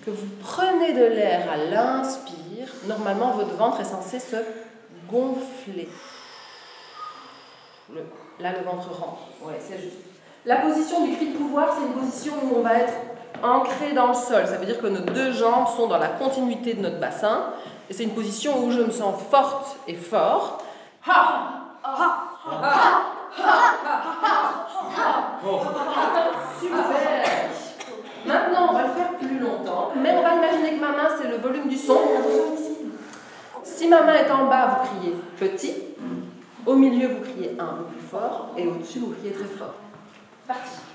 que vous prenez de l'air à l'inspire, normalement, votre ventre est censé se gonfler. Le- là, le ventre rentre. Ouais, c'est juste. La position du cri de pouvoir, c'est une position où on va être ancré dans le sol. Ça veut dire que nos deux jambes sont dans la continuité de notre bassin. Et c'est une position où je me sens forte et fort. Ha! Super. Maintenant, on va le faire plus longtemps, mais on va imaginer que ma main, c'est le volume du son. Si ma main est en bas, vous criez petit. Au milieu, vous criez un peu plus fort. Et au-dessus, vous criez très fort. Parti.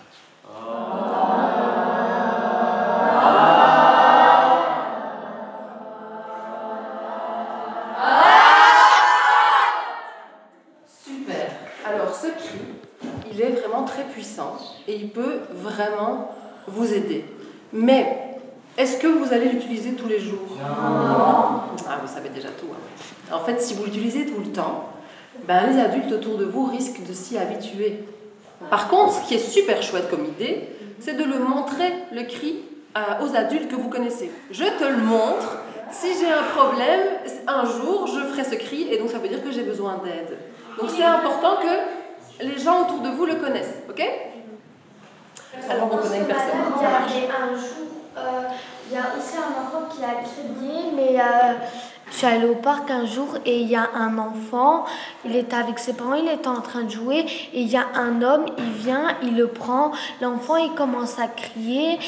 Vous aider. Mais est-ce que vous allez l'utiliser tous les jours? Ah, vous savez déjà tout. hein. En fait, si vous l'utilisez tout le temps, ben, les adultes autour de vous risquent de s'y habituer. Par contre, ce qui est super chouette comme idée, c'est de le montrer, le cri, à- aux adultes que vous connaissez. Je te le montre. Si j'ai un problème, un jour, je ferai ce cri et donc ça veut dire que j'ai besoin d'aide. Donc c'est important que les gens autour de vous le connaissent, ok? Alors on connaît une personne. Il y avait un jour, euh, il y a aussi un enfant qui a crié, mais euh, je suis allée au parc un jour et il y a un enfant, il était avec ses parents, il était en train de jouer et il y a un homme, il vient, il le prend, l'enfant il commence à crier,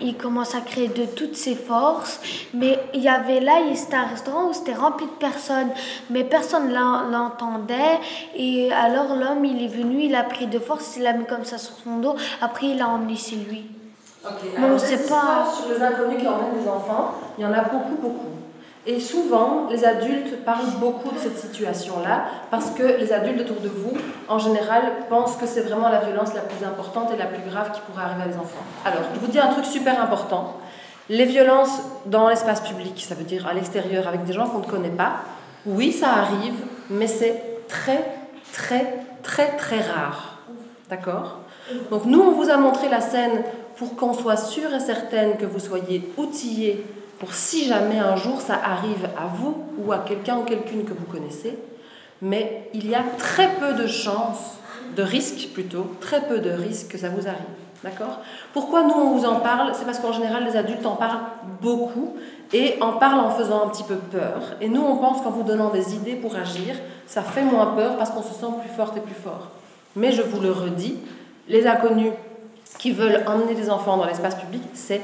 il commence à crier de toutes ses forces, mais il y avait là, c'était un restaurant où c'était rempli de personnes, mais personne l'en- l'entendait et alors l'homme il est venu, il a pris de force, il l'a mis comme ça sur son dos, après il l'a emmené chez lui. Ok, Mais alors on des sait pas. sur les inconnus qui emmènent des enfants, il y en a beaucoup, beaucoup. Et souvent, les adultes parlent beaucoup de cette situation-là parce que les adultes autour de vous, en général, pensent que c'est vraiment la violence la plus importante et la plus grave qui pourrait arriver à des enfants. Alors, je vous dis un truc super important. Les violences dans l'espace public, ça veut dire à l'extérieur avec des gens qu'on ne connaît pas, oui, ça arrive, mais c'est très, très, très, très rare. D'accord? Donc nous, on vous a montré la scène pour qu'on soit sûr et certaine que vous soyez outillés pour si jamais un jour ça arrive à vous ou à quelqu'un ou quelqu'une que vous connaissez. Mais il y a très peu de chances, de risques plutôt, très peu de risques que ça vous arrive. D'accord? Pourquoi nous on vous en parle? C'est parce qu'en général les adultes en parlent beaucoup et en parlent en faisant un petit peu peur. Et nous on pense qu'en vous donnant des idées pour agir, ça fait moins peur parce qu'on se sent plus forte et plus fort. Mais je vous le redis, les inconnus qui veulent emmener des enfants dans l'espace public, c'est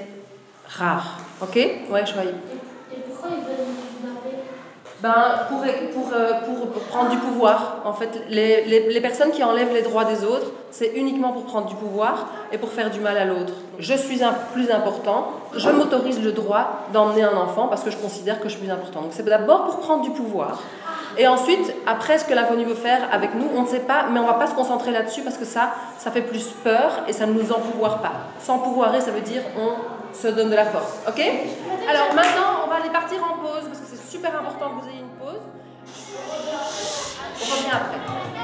rare. Ok? Ouais, choyez. Et pourquoi ils veulent kidnapper Ben, pour, pour, euh, pour, pour prendre du pouvoir. En fait, les, les, les personnes qui enlèvent les droits des autres, c'est uniquement pour prendre du pouvoir et pour faire du mal à l'autre. Je suis un plus important, je m'autorise le droit d'emmener un enfant parce que je considère que je suis plus important. Donc c'est d'abord pour prendre du pouvoir. Et ensuite, après, ce que l'inconnu veut faire avec nous, on ne sait pas, mais on ne va pas se concentrer là-dessus parce que ça, ça fait plus peur et ça ne nous empouvoire pas. S'empouvoirer, ça veut dire on se donne de la force. Ok? Alors maintenant, on va aller partir en pause parce que c'est super important que vous ayez une pause. On revient après.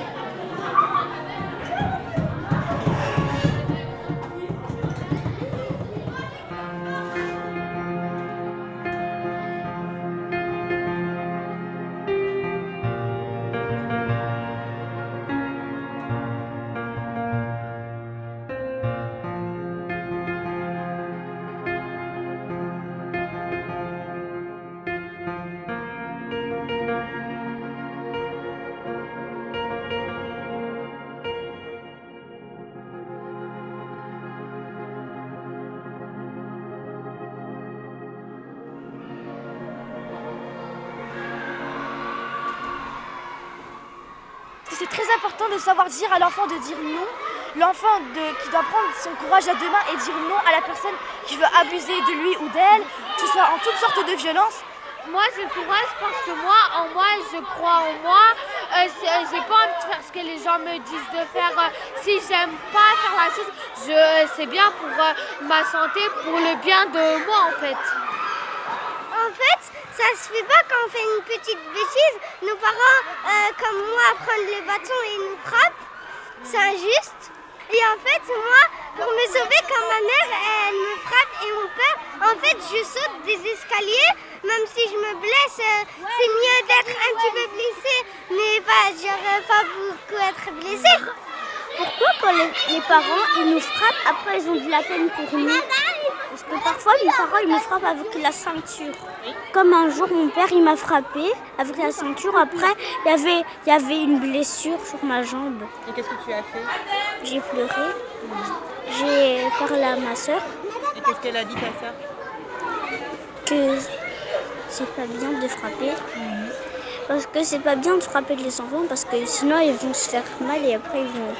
Savoir dire à l'enfant de dire non. L'enfant qui doit prendre son courage à deux mains et dire non à la personne qui veut abuser de lui ou d'elle, que ce soit en toutes sortes de violences. Moi, j'ai courage parce que moi, en moi, je crois en moi. Euh, euh, j'ai pas envie de faire ce que les gens me disent de faire. Euh, si j'aime pas faire la chose, je, c'est bien pour euh, ma santé, pour le bien de moi, en fait. En fait, ça se fait pas quand on fait une petite bêtise. Nos parents, euh, comme moi, prennent le bâton et nous frappent. C'est injuste. Et en fait, moi, pour me sauver, quand ma mère, elle me frappe et mon père, en fait, je saute des escaliers. Même si je me blesse, euh, c'est mieux d'être un petit peu blessé, mais pas, genre, pas beaucoup être blessé. Pourquoi quand les, les parents ils nous frappent, après ils ont de la peine pour nous Parce que parfois mes parents ils me frappent avec la ceinture. Comme un jour mon père il m'a frappé avec la ceinture, après il y avait, il y avait une blessure sur ma jambe. Et qu'est-ce que tu as fait? J'ai pleuré, j'ai parlé à ma soeur Et qu'est-ce qu'elle a dit ta sœur? Que c'est pas bien de frapper. Parce que c'est pas bien de frapper les enfants parce que sinon ils vont se faire mal et après ils vont,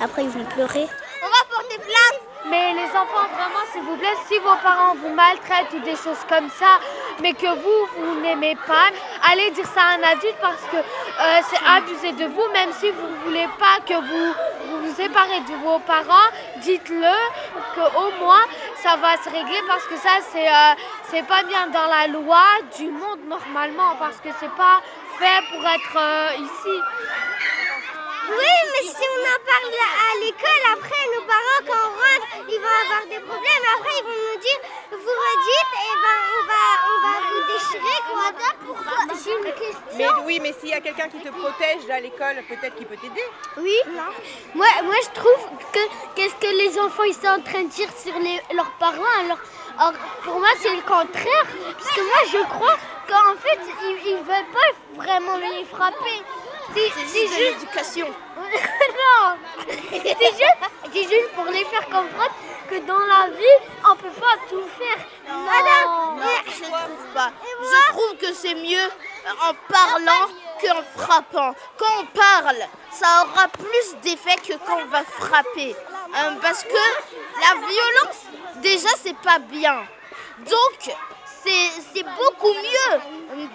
après ils vont pleurer. On va porter plainte Mais les enfants, vraiment, s'il vous plaît, si vos parents vous maltraitent ou des choses comme ça, mais que vous, vous n'aimez pas, allez dire ça à un adulte parce que euh, c'est abuser de vous, même si vous ne voulez pas que vous vous, vous séparez de vos parents, dites-le qu'au moins ça va se régler parce que ça, c'est euh, c'est pas bien dans la loi du monde normalement parce que c'est pas fait pour être euh, ici. Oui, mais si on en parle à l'école, après nos parents, quand on rentre, ils vont avoir des problèmes. Après, ils vont nous dire, vous redites, et ben on va, on va vous déchirer. Quoi. Pourquoi? J'ai une question. Mais oui, mais s'il y a quelqu'un qui te protège à l'école, peut-être qu'il peut t'aider. Oui. Moi, moi, je trouve que qu'est-ce que les enfants ils sont en train de dire sur les, leurs parents. Alors, alors, pour moi, c'est le contraire. Parce que moi, je crois qu'en fait, ils, ils veulent pas vraiment les frapper. C'est juste l'éducation. non. C'est juste, juste pour les faire comprendre que dans la vie, on peut pas tout faire. Non, non, je trouve pas. Je trouve que c'est mieux en parlant qu'en frappant. Quand on parle, ça aura plus d'effet que quand on va frapper. Euh, parce que la violence, déjà, c'est pas bien. Donc, c'est beaucoup mieux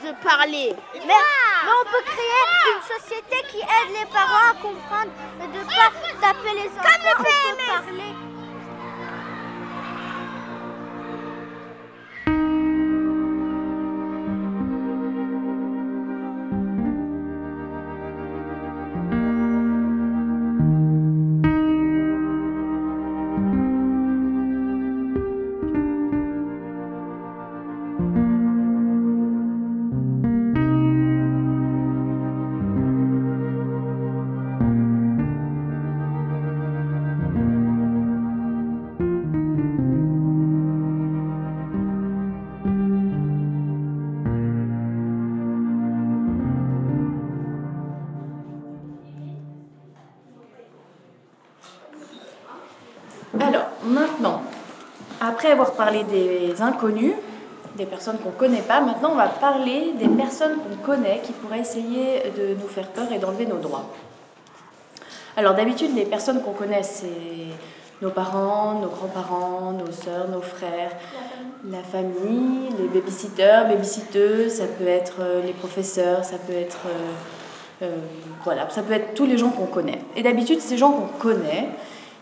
de parler. Mais, mais on peut créer une société qui aide les parents à comprendre de ne pas taper les enfants. on peut parler. Avoir parlé des inconnus, des personnes qu'on ne connaît pas, maintenant on va parler des personnes qu'on connaît qui pourraient essayer de nous faire peur et d'enlever nos droits. Alors d'habitude, les personnes qu'on connaît, c'est nos parents, nos grands-parents, nos sœurs, nos frères, la famille, les babysitters, babysitteuses, ça peut être euh, les professeurs, ça peut être euh, euh, voilà, ça peut être tous les gens qu'on connaît. Et d'habitude, ces gens qu'on connaît,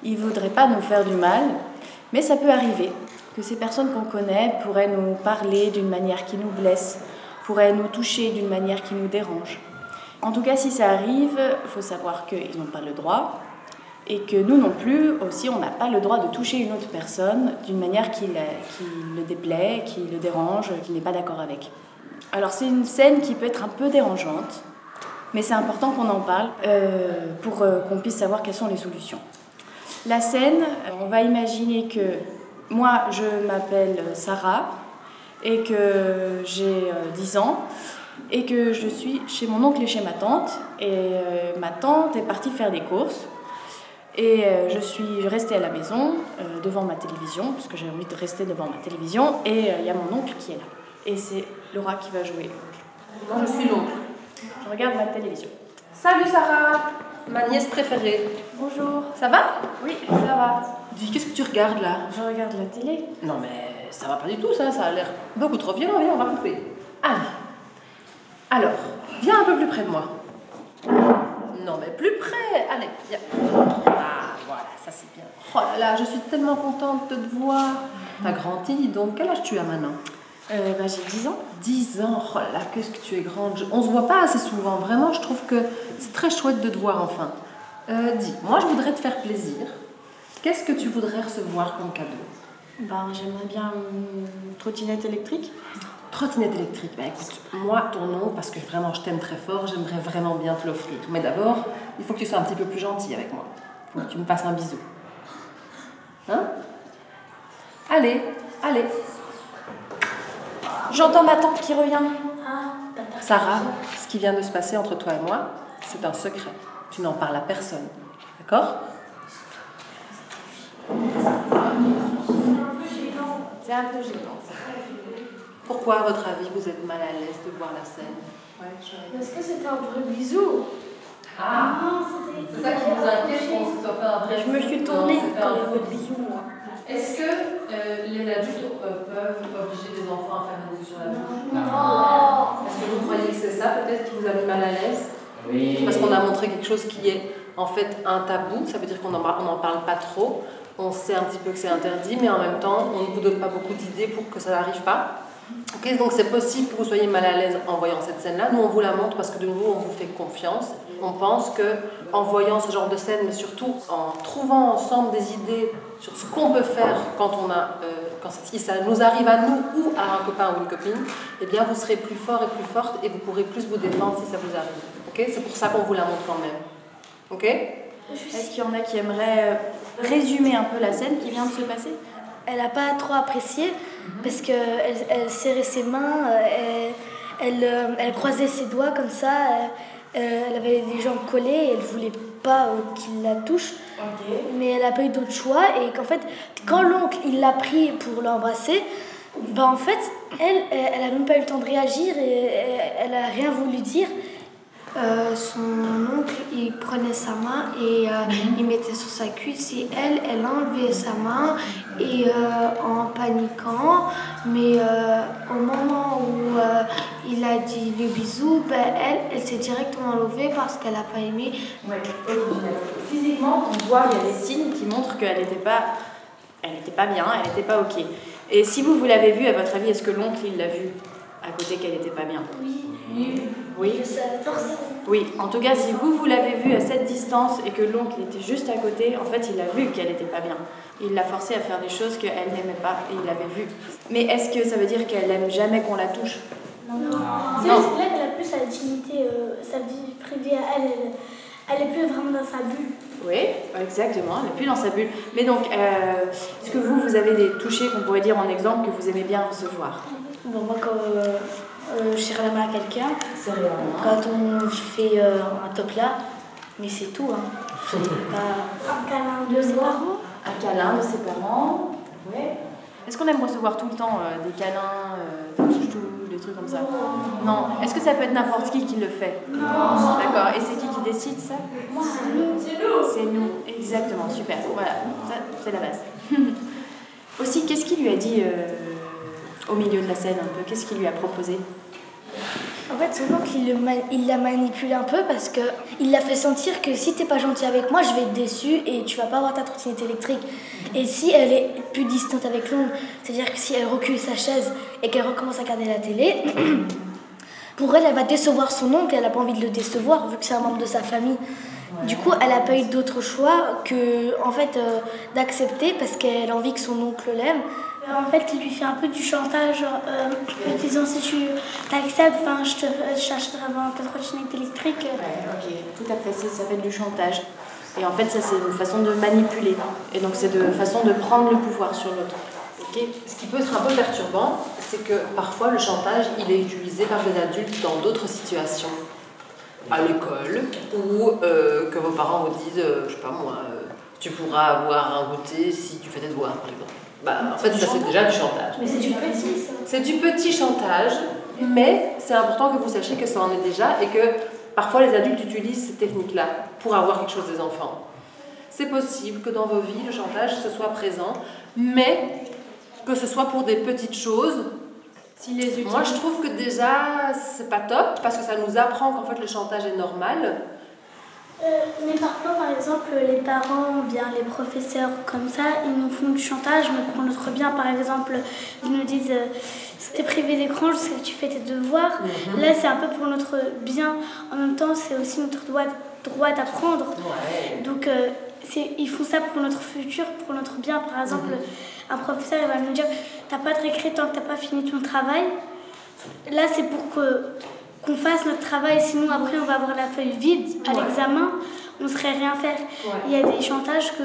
ils voudraient pas nous faire du mal, mais ça peut arriver que ces personnes qu'on connaît pourraient nous parler d'une manière qui nous blesse, pourraient nous toucher d'une manière qui nous dérange. En tout cas, si ça arrive, il faut savoir qu'ils n'ont pas le droit et que nous non plus, aussi, on n'a pas le droit de toucher une autre personne d'une manière qui, le déplaît, qui le dérange, qui n'est pas d'accord avec. Alors c'est une scène qui peut être un peu dérangeante, mais c'est important qu'on en parle euh, pour euh, qu'on puisse savoir quelles sont les solutions. La scène, on va imaginer que moi, je m'appelle Sarah et que j'ai 10 euh, ans et que je suis chez mon oncle et chez ma tante. Et euh, ma tante est partie faire des courses. Et euh, je suis restée à la maison devant ma télévision, parce que j'ai envie de rester devant ma télévision. Et il y a mon oncle qui est là. Et c'est Laura qui va jouer. Moi, je suis l'oncle. Je regarde ma télévision. Salut Sarah, ma nièce préférée. Bonjour. Ça va? Oui, ça va. Dis, qu'est-ce que tu regardes là? Je regarde la télé. Non mais ça va pas du tout ça, ça a l'air beaucoup trop violent, viens on va couper. Allez. Alors, viens un peu plus près de moi. Non mais plus près, allez, viens. Ah voilà, ça c'est bien. Oh là là, je suis tellement contente de te voir. T'as grandi, donc quel âge tu as maintenant? Euh, bah, J'ai 10 ans. 10 ans, oh là qu'est-ce que tu es grande. On se voit pas assez souvent, vraiment, je trouve que c'est très chouette de te voir enfin. Euh, dis, moi je voudrais te faire plaisir. Qu'est-ce que tu voudrais recevoir comme cadeau? Ben, J'aimerais bien une trottinette électrique. Trottinette électrique, ben, écoute, moi ton nom, parce que vraiment je t'aime très fort, j'aimerais vraiment bien te l'offrir. Mais d'abord, il faut que tu sois un petit peu plus gentil avec moi. Il faut que tu me passes un bisou. Hein? Allez, allez. J'entends ma tante qui revient. Sarah, ce qui vient de se passer entre toi et moi, c'est un secret. Tu n'en parles à personne. D'accord? C'est un peu gênant. Pourquoi, à votre avis, vous êtes mal à l'aise de voir la scène? Parce que c'était un vrai bisou. Ah, C'est ça qui vous inquiète qu'on se soit fait un vrai Je me suis tournée quand il faut bisou, moi. Est-ce que euh, les adultes euh, peuvent obliger les enfants à faire des bisous sur la bouche? Non. Est-ce que vous croyez que c'est ça peut-être qui vous a mis mal à l'aise? Oui. Parce qu'on a montré quelque chose qui est en fait un tabou, ça veut dire qu'on n'en parle pas trop on sait un petit peu que c'est interdit, mais en même temps, on ne vous donne pas beaucoup d'idées pour que ça n'arrive pas. Ok, donc c'est possible que vous soyez mal à l'aise en voyant cette scène-là. Nous, on vous la montre parce que de nouveau, on vous fait confiance. On pense que en voyant ce genre de scène, mais surtout en trouvant ensemble des idées sur ce qu'on peut faire quand on a, euh, quand ça nous arrive à nous ou à un copain ou une copine, eh bien, vous serez plus fort et plus forte et vous pourrez plus vous défendre si ça vous arrive. Ok, c'est pour ça qu'on vous la montre quand même. Ok? Est-ce qu'il y en a qui aimeraient euh, résumer un peu la scène qui vient de se passer Elle n'a pas trop apprécié parce qu'elle elle serrait ses mains, euh, elle, euh, elle, croisait ses doigts comme ça, euh, elle avait les jambes collées et elle voulait pas qu'il la touche. Mais elle n'a pas eu d'autre choix et qu'en fait, quand l'oncle il l'a pris pour l'embrasser, bah en fait, elle, elle a même pas eu le temps de réagir et elle a rien voulu dire. Euh, son oncle, il prenait sa main et euh, mhm. il mettait sur sa cuisse et elle, elle enlevait sa main et euh, en paniquant, mais au moment où il a dit le bisou, ben, elle, elle s'est directement levée parce qu'elle n'a pas aimé. Physiquement, on voit, il y a des signes qui montrent qu'elle n'était pas, elle n'était pas bien, elle n'était pas ok. Et si vous, vous l'avez vu, à votre avis, est-ce que l'oncle, il l'a vu à côté qu'elle n'était pas bien? Oui. Oui. Oui, en tout cas, si vous, vous l'avez vue à cette distance et que l'oncle était juste à côté, en fait, il a vu qu'elle n'était pas bien. Il l'a forcée à faire des choses qu'elle n'aimait pas et il l'avait vu. Mais est-ce que ça veut dire qu'elle aime jamais qu'on la touche? Non. non. C'est là qu'elle a plus sa intimité, euh, sa vie privée à elle, elle. est plus vraiment dans sa bulle. Oui, exactement, elle n'est plus dans sa bulle. Mais donc, euh, est-ce que vous, vous avez des touchés qu'on pourrait dire en exemple que vous aimez bien recevoir? Bon, moi, quand, euh, euh, je serre la main à quelqu'un. Quand on fait euh, un top là, mais c'est tout. Hein. un câlin de ses parents. Un câlin de ses parents. Ouais. Est-ce qu'on aime recevoir tout le temps euh, des câlins, euh, des touches des trucs comme ça? Non. Est-ce que ça peut être n'importe qui qui le fait? Non. D'accord. Et c'est qui qui décide ça? C'est nous. C'est nous. Exactement. Super. Voilà. Ça, c'est la base. Aussi, qu'est-ce qu'il lui a dit euh, au milieu de la scène un peu Qu'est-ce qu'il lui a proposé En fait, son oncle, il, l'a manipulé un peu parce que il l'a fait sentir que si t'es pas gentil avec moi, je vais être déçu et tu vas pas avoir ta trottinette électrique. Et si elle est plus distante avec l'oncle, c'est-à-dire que si elle recule sa chaise et qu'elle recommence à regarder la télé, pour elle, elle va décevoir son oncle et elle a pas envie de le décevoir vu que c'est un membre de sa famille. Du coup, elle a pas eu d'autre choix que en fait euh, d'accepter parce qu'elle a envie que son oncle l'aime. Euh, En fait, il lui fait un peu du chantage, genre, euh, en disant si tu t'acceptes, enfin, je te je t'achèterai vraiment ta trottinette électrique. Ok, tout à fait, ça s'appelle du chantage. Et en fait, ça, c'est une façon de manipuler. Et donc, c'est de façon de prendre le pouvoir sur l'autre. Ok. Ce qui peut être un peu perturbant, c'est que parfois le chantage, il est utilisé par des adultes dans d'autres situations, à l'école, ou euh, que vos parents vous disent, euh, je sais pas moi, euh, tu pourras avoir un goûter si tu fais tes devoirs, par exemple. Bah, en fait, ça c'est déjà du chantage. Mais c'est du petit, ça. C'est du petit chantage, mais c'est important que vous sachiez que ça en est déjà et que parfois les adultes utilisent ces techniques-là pour avoir quelque chose des enfants. C'est possible que dans vos vies, le chantage, ce soit présent, mais que ce soit pour des petites choses. Moi, je trouve que déjà, c'est pas top parce que ça nous apprend qu'en fait le chantage est normal. Euh, mais parfois, par exemple, les parents ou bien les professeurs comme ça, ils nous font du chantage, mais pour notre bien, par exemple, ils nous disent euh, t'es privé d'écran, sais que tu fais tes devoirs. Mhm. Là, c'est un peu pour notre bien. En même temps, c'est aussi notre droit, droit d'apprendre. Donc, euh, ils font ça pour notre futur, pour notre bien. Par exemple, un professeur il va nous dire T'as pas de récré tant que t'as pas fini ton travail. Là, c'est pour que qu'on fasse notre travail, sinon après on va avoir la feuille vide à Ouais. l'examen, on ne saurait rien faire. Il y a des chantages que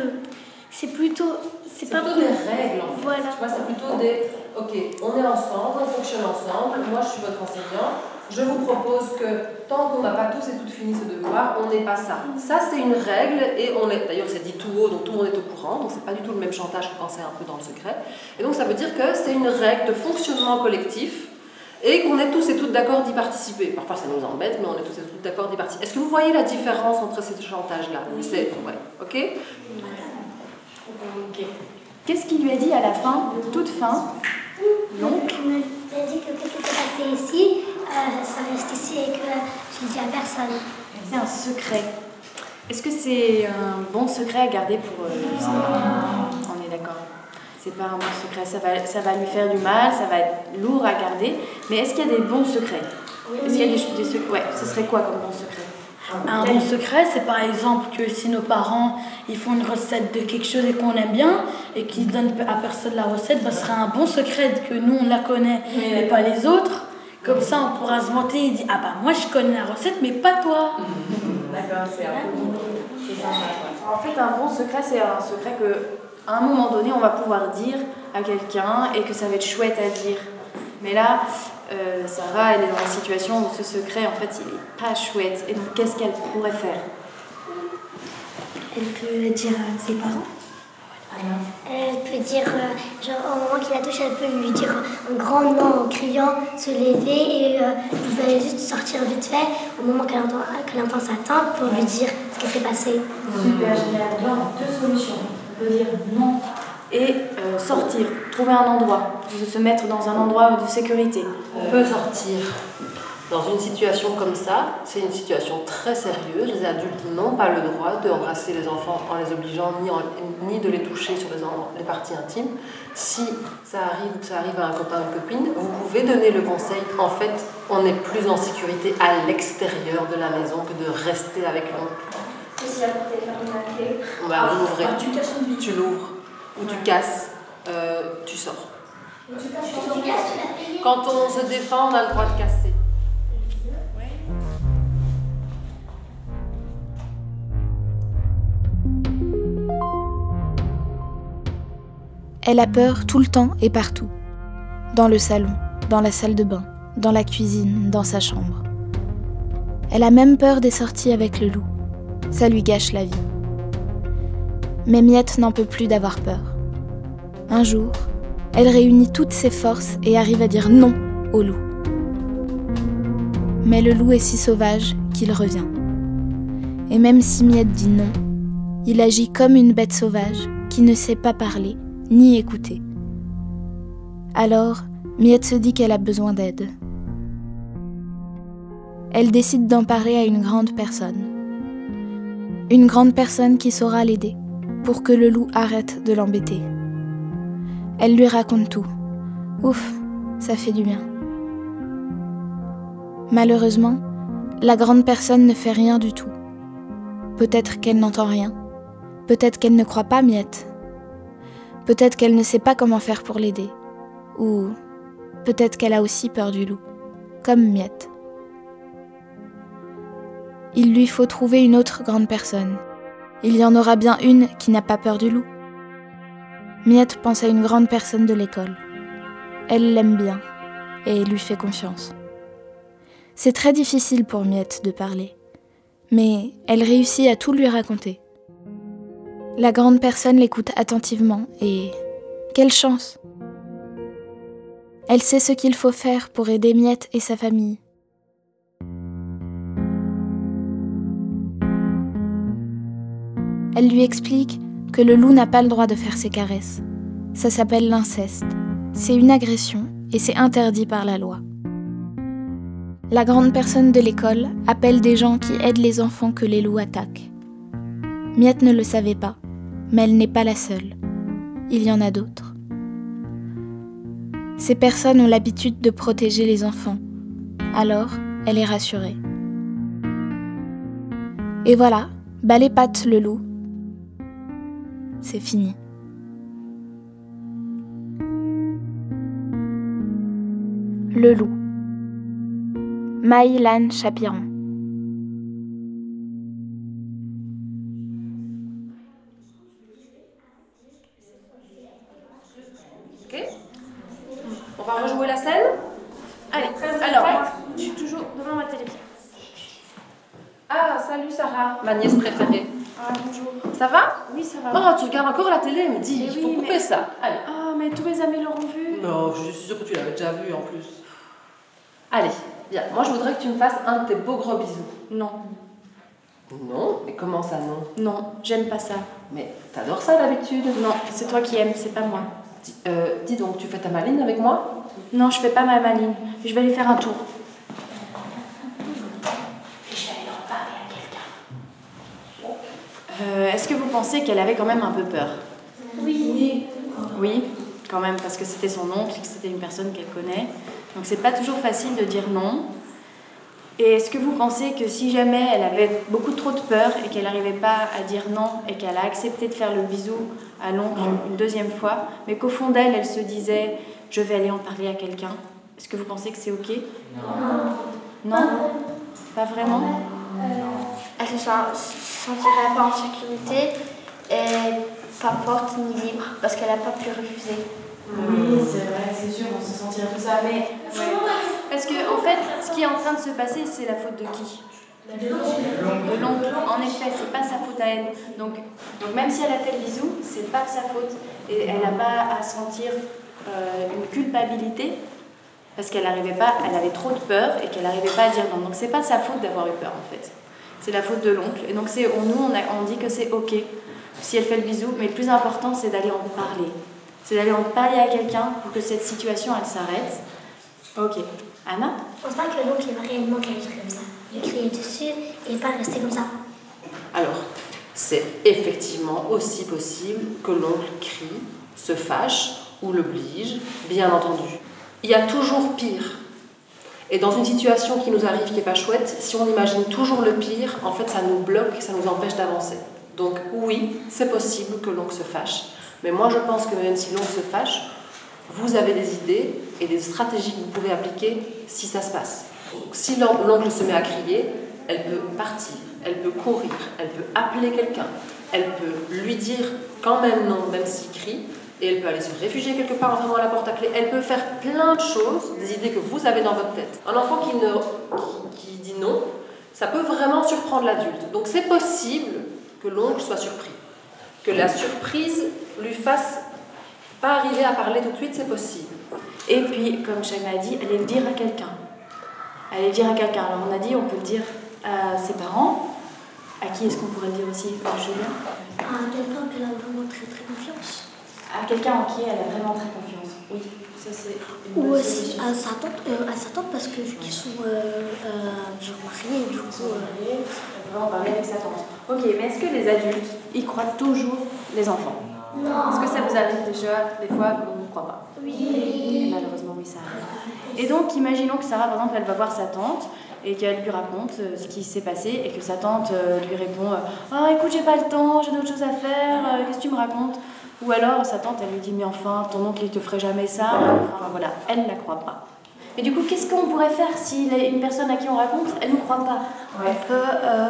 c'est plutôt. C'est pas plutôt des règles en fait. Voilà. Tu vois, c'est plutôt des ok, on est ensemble, on fonctionne ensemble, moi je suis votre enseignant, je vous propose que tant qu'on n'a pas tous et toutes fini ce devoir, on n'est pas ça. Ça c'est une règle et on est d'ailleurs c'est dit tout haut, donc tout le monde est au courant, donc c'est pas du tout le même chantage que quand c'est un peu dans le secret. Et donc ça veut dire que c'est une règle de fonctionnement collectif et qu'on est tous et toutes d'accord d'y participer. Parfois ça nous embête, mais on est tous et toutes d'accord d'y participer. Est-ce que vous voyez la différence entre ces chantages-là? C'est ouais, ok? Qu'est-ce qu'il lui a dit à la fin, toute fin? Donc, il m'a dit que tout ce qui s'est passé ici, euh, ça reste ici et que je ne dis à personne. C'est un secret. Est-ce que c'est un bon secret à garder pour euh, On est d'accord. C'est pas un bon secret. Ça va, ça va lui faire du mal, ça va être lourd à garder. Mais est-ce qu'il y a des bons secrets? Est-ce qu'il y a des, des secrets Ouais, ce serait quoi comme bon secret? Un bon secret, c'est par exemple que si nos parents ils font une recette de quelque chose et qu'on aime bien et qu'ils donnent à personne la recette, bah, ce serait un bon secret que nous on la connaît Oui. et pas les autres. Comme ça, on pourra se vanter et dire Ah bah moi je connais la recette, mais pas toi. D'accord, c'est un peu c'est sympa. En fait, un bon secret, c'est un secret que à un moment donné, on va pouvoir dire à quelqu'un et que ça va être chouette à dire. Mais là, euh, Sarah, elle est dans la situation où ce secret, en fait, il est pas chouette. Et donc, qu'est-ce qu'elle pourrait faire? Elle peut dire à ses parents? Elle peut dire, euh, genre au moment qu'il la touche, elle peut lui dire un grand nom en criant, se lever et euh, vous allez juste sortir vite fait au moment qu'elle entend, qu'elle entend sa tante pour lui dire ce qui s'est passé. Super a deux solutions. On peut dire non et euh, sortir, trouver un endroit, se mettre dans un endroit de sécurité. On peut sortir. Dans une situation comme ça, c'est une situation très sérieuse. Les adultes n'ont pas le droit de embrasser les enfants en les obligeant ni, en- ni de les toucher sur les, en- les parties intimes. Si ça arrive ou que ça arrive à un copain ou une copine, vous pouvez donner le conseil. En fait, on est plus en sécurité à l'extérieur de la maison que de rester avec l'oncle. On va l'ouvrir. Ah, tu casses une Tu l'ouvres ou tu casses, euh, tu sors. Quand on se défend, on a le droit de casser. Elle a peur tout le temps et partout. Dans le salon, dans la salle de bain, dans la cuisine, dans sa chambre. Elle a même peur des sorties avec le loup. Ça lui gâche la vie. Mais Miette n'en peut plus d'avoir peur. Un jour, Elle réunit toutes ses forces et arrive à dire non au loup. Mais le loup est si sauvage qu'il revient. Et même si Miette dit non, il agit comme une bête sauvage qui ne sait pas parler ni écouter. Alors, Miette se dit qu'elle a besoin d'aide. Elle décide d'en parler à une grande personne. Une grande personne qui saura l'aider pour que le loup arrête de l'embêter. Elle lui raconte tout. Ouf, ça fait du bien. Malheureusement, la grande personne ne fait rien du tout. Peut-être qu'elle n'entend rien. Peut-être qu'elle ne croit pas Miette. Peut-être qu'elle ne sait pas comment faire pour l'aider. Ou peut-être qu'elle a aussi peur du loup, comme Miette. Il lui faut trouver une autre grande personne. Il y en aura bien une qui n'a pas peur du loup. Miette pense à une grande personne de l'école. Elle l'aime bien et lui fait confiance. C'est très difficile pour Miette de parler, mais elle réussit à tout lui raconter. La grande personne l'écoute attentivement et quelle chance Elle sait ce qu'il faut faire pour aider Miette et sa famille. Elle lui explique que le loup n'a pas le droit de faire ses caresses. Ça s'appelle l'inceste. C'est une agression et c'est interdit par la loi. La grande personne de l'école appelle des gens qui aident les enfants que les loups attaquent. Miette ne le savait pas, mais elle n'est pas la seule. Il y en a d'autres. Ces personnes ont l'habitude de protéger les enfants. Alors, elle est rassurée. Et voilà, pattes le loup, c'est fini. Le loup. Maïlan Chapiron. Ok On va rejouer la scène Allez, alors, je suis toujours devant ma télévision. Ah, salut Sarah, ma nièce préférée. Ah, bonjour. Ça va? Oui, ça va. Oh, tu regardes encore la télé, me dis, Mais il oui, faut couper mais- ça. Allez. Ah, mais tous mes amis l'auront vu. Non, je suis sûre que tu l'avais déjà vu en plus. Allez, viens, moi je voudrais que tu me fasses un de tes beaux gros bisous. Non. Non? Mais comment ça non? Non, j'aime pas ça. Mais t'adores ça d'habitude? Non, c'est toi qui aimes, c'est pas moi. Dis, euh, dis donc, tu fais ta maline avec moi? Non, je fais pas ma maline. Je vais aller faire un tour. Euh, Est-ce que vous pensez qu'elle avait quand même un peu peur Oui. Oui, quand même, parce que c'était son oncle, que c'était une personne qu'elle connaît. Donc c'est pas toujours facile de dire non. Et est-ce que vous pensez que si jamais elle avait beaucoup trop de peur et qu'elle n'arrivait pas à dire non et qu'elle a accepté de faire le bisou à l'oncle une deuxième fois, mais qu'au fond d'elle, elle se disait je vais aller en parler à quelqu'un, est-ce que vous pensez que c'est ok? Non. Pas vraiment? Elle se sent- se sentirait pas en sécurité et pas forte ni libre parce qu'elle n'a pas pu refuser. Oui, c'est vrai, c'est sûr, on se sentirait tout ça, mais. Parce que, en fait, ce qui est en train de se passer, c'est la faute de qui? De l'oncle. En effet, c'est pas sa faute à elle. Donc, donc même si elle a fait le bisou, c'est pas de sa faute. Et elle n'a pas à sentir euh, une culpabilité parce qu'elle n'arrivait pas, elle avait trop de peur et qu'elle n'arrivait pas à dire non. Donc c'est pas de sa faute d'avoir eu peur en fait. C'est la faute de l'oncle. Et donc c'est, on- nous, on, a- on dit que c'est ok si elle fait le bisou, mais le plus important, c'est d'aller en parler. C'est d'aller en parler à quelqu'un pour que cette situation, elle s'arrête. Ok. Anna? Je pense pas que l'oncle va réellement réagir comme ça. Il crier dessus et pas rester comme ça. Alors, c'est effectivement aussi possible que l'oncle crie, se fâche ou l'oblige, bien entendu. Il y a toujours pire. Et dans une situation qui nous arrive qui n'est pas chouette, si on imagine toujours le pire, en fait, ça nous bloque, ça nous empêche d'avancer. Donc oui, c'est possible que l'oncle se fâche. Mais moi, je pense que même si l'oncle se fâche, vous avez des idées et des stratégies que vous pouvez appliquer si ça se passe. Donc, si l'on- l'oncle se met à crier, elle peut partir, elle peut courir, elle peut appeler quelqu'un, elle peut lui dire quand même non, même s'il crie, et elle peut aller se réfugier quelque part en fermant la porte à clé. Elle peut faire plein de choses, des idées que vous avez dans votre tête. Un enfant qui, ne, qui, qui dit non, ça peut vraiment surprendre l'adulte. Donc c'est possible que l'oncle soit surpris, que la surprise lui fasse Pas arriver à parler tout de suite, c'est possible. Et puis, comme Shaima a dit, aller le dire à quelqu'un. Aller le dire à quelqu'un. Alors on a dit, on peut le dire à ses parents. À qui est-ce qu'on pourrait le dire aussi, Julien? À quelqu'un qu'elle a vraiment très très confiance. À quelqu'un en qui elle a vraiment très confiance. Oui, ça c'est une Ou aussi à sa tante, euh, à sa tante parce que vu qu'ils sont euh, euh, genre mariés, du coup. euh, vraiment parler avec sa tante. Ok, mais est-ce que les adultes y croient toujours les enfants? Non. Est-ce que ça vous arrive déjà des fois qu'on ne croit pas? Oui. Et malheureusement, oui, ça arrive. Et donc, imaginons que Sarah, par exemple, elle va voir sa tante et qu'elle lui raconte euh, ce qui s'est passé et que sa tante euh, lui répond euh, Ah, écoute, j'ai pas le temps, j'ai d'autres choses à faire, euh, qu'est-ce que tu me racontes? Ou alors, sa tante, elle lui dit Mais enfin, ton oncle, il te ferait jamais ça. Voilà, elle ne la croit pas. Mais du coup, qu'est-ce qu'on pourrait faire si une personne à qui on raconte, elle ne croit pas? On peut euh,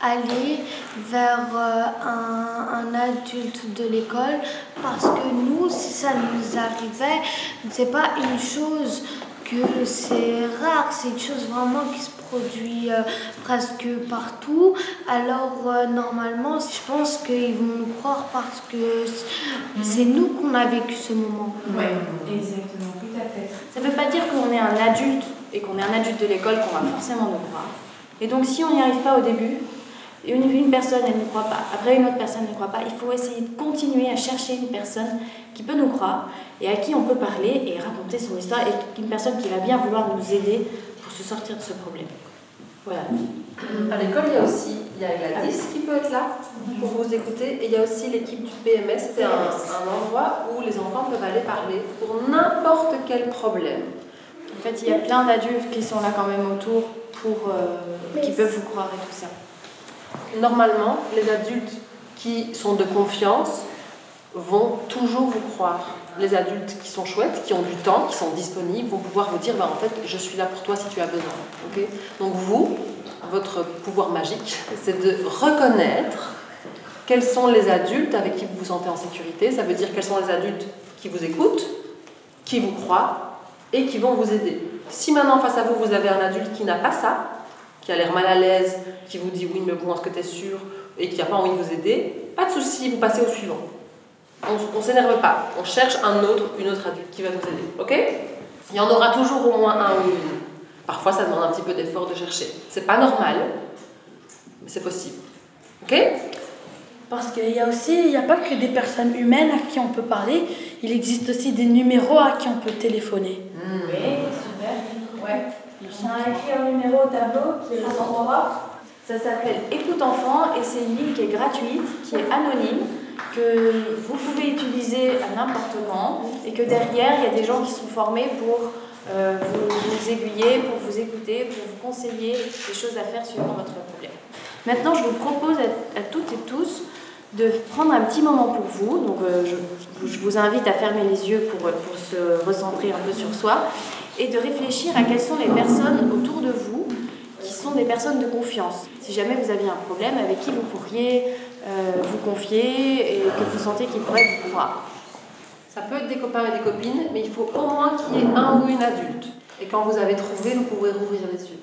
aller vers euh, un, un adulte de l'école parce que nous, si ça nous arrivait, c'est pas une chose que c'est rare, c'est une chose vraiment qui se produit euh, presque partout. Alors euh, normalement, je pense qu'ils vont nous croire parce que c'est nous qu'on a vécu ce moment. Oui, exactement, tout à fait. Ça ne veut pas dire qu'on est un adulte et qu'on est un adulte de l'école qu'on va forcément nous croire. Et donc si on n'y arrive pas au début, une, une personne elle ne croit pas, après une autre personne ne croit pas, il faut essayer de continuer à chercher une personne qui peut nous croire et à qui on peut parler et raconter son histoire et une personne qui va bien vouloir nous aider pour se sortir de ce problème. Voilà. À l'école, il y a aussi il y a Gladys qui peut être là pour vous écouter. Et il y a aussi l'équipe du PMS. C'est un, un endroit où les enfants peuvent aller parler pour n'importe quel problème. En fait, il y a plein d'adultes qui sont là quand même autour pour euh, qui peuvent vous croire et tout ça. Normalement, les adultes qui sont de confiance vont toujours vous croire. Les adultes qui sont chouettes, qui ont du temps, qui sont disponibles, vont pouvoir vous dire bah, en fait, je suis là pour toi si tu as besoin. Donc, vous, votre pouvoir magique, c'est de reconnaître quels sont les adultes avec qui vous vous sentez en sécurité. Ça veut dire quels sont les adultes qui vous écoutent, qui vous croient et qui vont vous aider. Si maintenant face à vous, vous avez un adulte qui n'a pas ça, qui a l'air mal à l'aise, qui vous dit oui, mais bon, est-ce que tu es sûr? Et qui n'a pas envie de vous aider, pas de souci, vous passez au suivant. On ne s'énerve pas, on cherche un autre, une autre adulte qui va nous aider. Ok? Il y en aura toujours au moins un ou une. Parfois, ça demande un petit peu d'effort de chercher. C'est pas normal, mais c'est possible. Ok? Parce qu'il y a aussi, il n'y a pas que des personnes humaines à qui on peut parler, il existe aussi des numéros à qui on peut téléphoner. Oui, super. Ouais. On a écrit un numéro au tableau qui est le 103. Ça s'appelle Écoute Enfant et c'est une ligne qui est gratuite, qui est anonyme, que vous pouvez utiliser à n'importe et que derrière, il y a des gens qui sont formés pour euh, vous, vous aiguiller, pour vous écouter, pour vous conseiller des choses à faire suivant votre problème. Maintenant, je vous propose à, toutes et tous de prendre un petit moment pour vous. Donc, euh, je, je vous invite à fermer les yeux pour, pour se recentrer un peu sur soi et de réfléchir à quelles sont les personnes autour de vous qui sont des personnes de confiance. Si jamais vous aviez un problème, avec qui vous pourriez vous confier et que vous sentez qu'ils pourraient vous croire. Ça peut être des copains et des copines, mais il faut au moins qu'il y ait un ou une adulte. Et quand vous avez trouvé, vous pouvez rouvrir les yeux.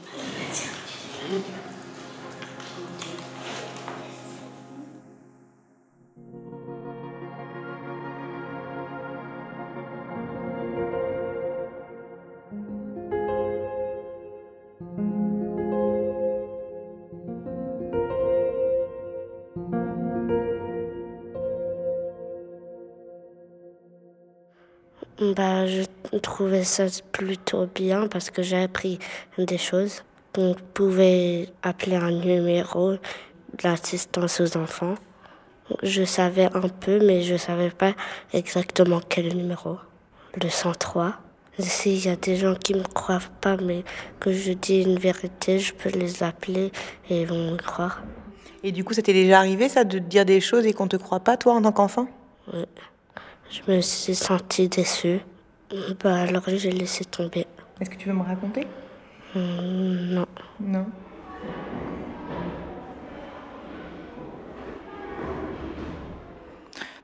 Bah, je trouvais ça plutôt bien parce que j'ai appris des choses. On pouvait appeler un numéro de l'assistance aux enfants. Je savais un peu, mais je savais pas exactement quel numéro. Le 103. S'il y a des gens qui me croient pas, mais que je dis une vérité, je peux les appeler et ils vont me croire. Et du coup, c'était déjà arrivé ça de dire des choses et qu'on te croit pas, toi, en tant qu'enfant? Oui. Je me suis sentie déçue. Bah alors j'ai laissé tomber. Est-ce que tu veux me raconter? Hum, Non. Non?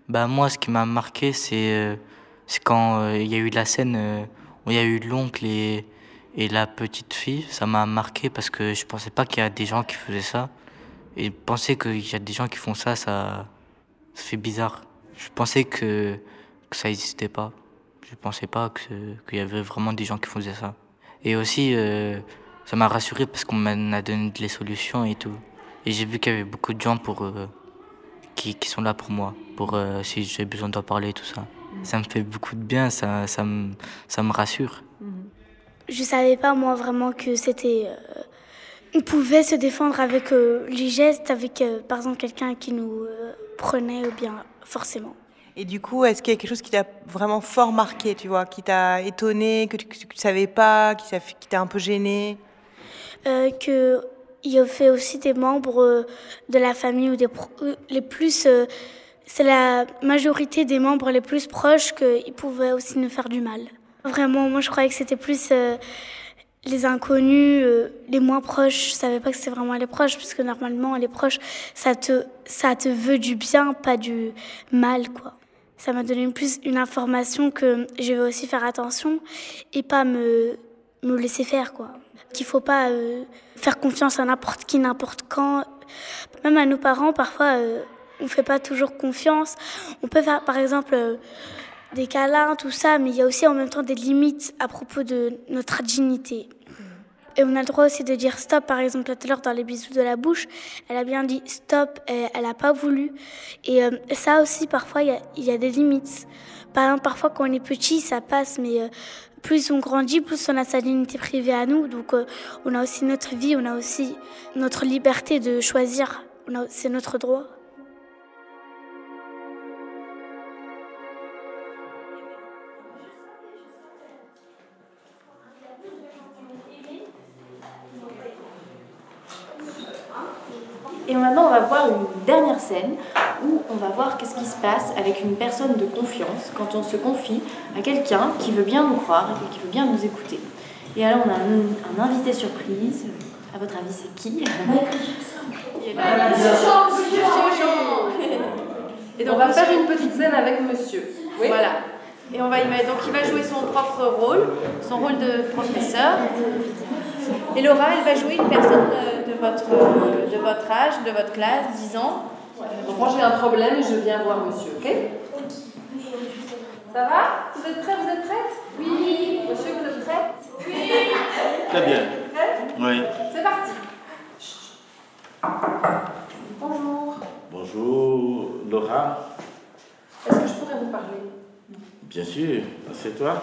Bah moi, ce qui m'a marqué, c'est euh, c'est quand euh, il y a eu la scène euh, où il y a eu l'oncle et, et la petite fille. Ça m'a marqué parce que je pensais pas qu'il y a des gens qui faisaient ça. Et penser qu'il y a des gens qui font ça, ça, ça fait bizarre. Je pensais que que ça n'existait pas. Je pensais pas qu'il y avait vraiment des gens qui faisaient ça. Et aussi, euh, ça m'a rassuré parce qu'on m'a donné des solutions et tout. Et j'ai vu qu'il y avait beaucoup de gens pour, euh, qui, qui, sont là pour moi, pour euh, si j'ai besoin d'en parler et tout ça. Ça me fait beaucoup de bien, ça, ça, me, ça me rassure. Je savais pas moi vraiment que c'était... on pouvait se défendre avec les gestes, avec par exemple quelqu'un qui nous prenait ou bien forcément. Et du coup, est-ce qu'il y a quelque chose qui t'a vraiment fort marqué, tu vois, qui t'a étonné, que tu ne savais pas, qui t'a un peu gêné? Euh, Que il y a fait aussi des membres euh, de la famille ou des euh, les plus. Euh, c'est la majorité des membres les plus proches qu'ils pouvaient aussi nous faire du mal. Vraiment, moi je croyais que c'était plus les inconnus, les moins proches. Je savais pas que c'était vraiment les proches, parce que normalement les proches, ça te, ça te veut du bien, pas du mal, quoi ça m'a donné plus une information que je vais aussi faire attention et pas me, me laisser faire quoi. Qu'il faut pas euh, faire confiance à n'importe qui, n'importe quand. Même à nos parents, parfois, euh, on fait pas toujours confiance. On peut faire, par exemple, euh, des câlins, tout ça, mais il y a aussi en même temps des limites à propos de notre dignité. Et on a le droit aussi de dire stop, par exemple, tout à l'heure dans les bisous de la bouche, elle a bien dit stop, elle n'a pas voulu. Et euh, ça aussi, parfois, il y, a des limites. Par exemple, parfois, quand on est petit, ça passe, mais euh, plus on grandit, plus on a sa dignité privée à nous. Donc, euh, on a aussi notre vie, on a aussi notre liberté de choisir. C'est notre droit. Et maintenant, on va voir une dernière scène où on va voir qu'est-ce qui se passe avec une personne de confiance quand on se confie à quelqu'un qui veut bien nous croire et qui veut bien nous écouter. Et alors, on a un, invité surprise. À votre avis, c'est qui? Et donc, on va faire une petite scène avec monsieur. Voilà. Et on va y mettre. Donc, il va jouer son propre rôle, son rôle de professeur. Et Laura, elle va jouer une personne de, votre, de votre âge, de votre classe, 10 ans. Donc moi j'ai un problème et je viens voir monsieur, ok? Ça va? Vous êtes prêts? Vous êtes prête Oui. Monsieur, vous êtes prêt Oui. Très bien. Prêt Oui. C'est parti. Bonjour. Bonjour, Laura. Est-ce que je pourrais vous parler? Bien sûr, c'est toi?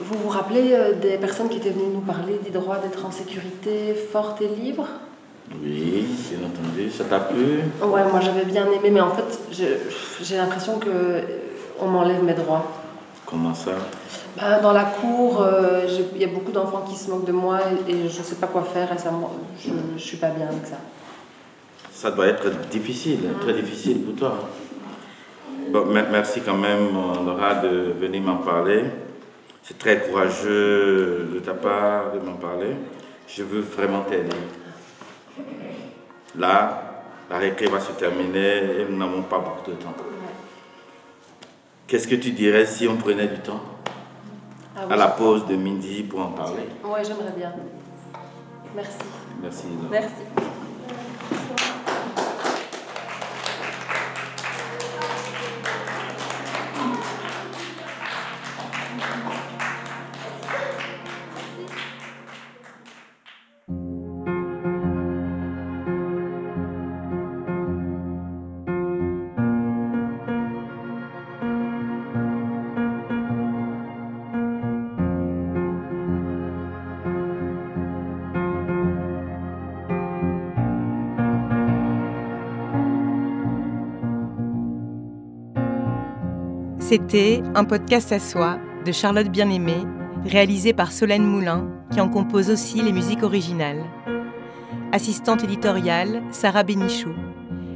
Vous vous rappelez euh, des personnes qui étaient venues nous parler des droits d'être en sécurité, forte et libre Oui, bien entendu. Ça t'a plu? Ouais, moi j'avais bien aimé, mais en fait, j'ai l'impression que euh, on m'enlève mes droits. Comment ça? Ben, Dans la cour, euh, il y a beaucoup d'enfants qui se moquent de moi et, je ne sais pas quoi faire et ça, je ne suis pas bien avec ça. Ça doit être difficile, très difficile pour toi. Bon, merci quand même, Laura, de venir m'en parler. C'est très courageux de ta part de m'en parler. Je veux vraiment t'aider. Là, la récré va se terminer et nous n'avons pas beaucoup de temps. Qu'est-ce que tu dirais si on prenait du temps ah à la pause de midi pour en parler? Oui, j'aimerais bien. Merci. Merci. Merci. C'était un podcast à soi de Charlotte Bien-Aimée, réalisé par Solène Moulin, qui en compose aussi les musiques originales. Assistante éditoriale, Sarah Bénichou.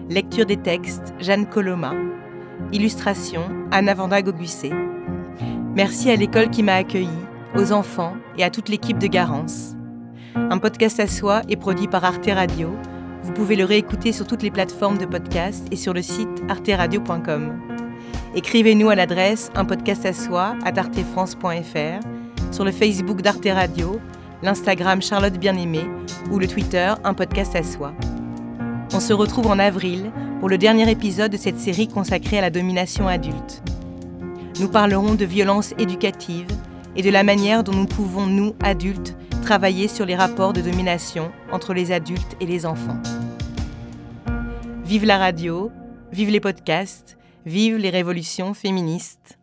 Lecture des textes, Jeanne Coloma. Illustration, Anna Vanda Gogusset. Merci à l'école qui m'a accueillie, aux enfants et à toute l'équipe de Garance. Un podcast à soi est produit par Arte Radio. Vous pouvez le réécouter sur toutes les plateformes de podcast et sur le site arteradio.com. Écrivez-nous à l'adresse un podcast à soi à sur le Facebook d'Arte Radio, l'Instagram Charlotte Bien-Aimée ou le Twitter un podcast à soi. On se retrouve en avril pour le dernier épisode de cette série consacrée à la domination adulte. Nous parlerons de violence éducative et de la manière dont nous pouvons, nous, adultes, travailler sur les rapports de domination entre les adultes et les enfants. Vive la radio, vive les podcasts, vive les révolutions féministes.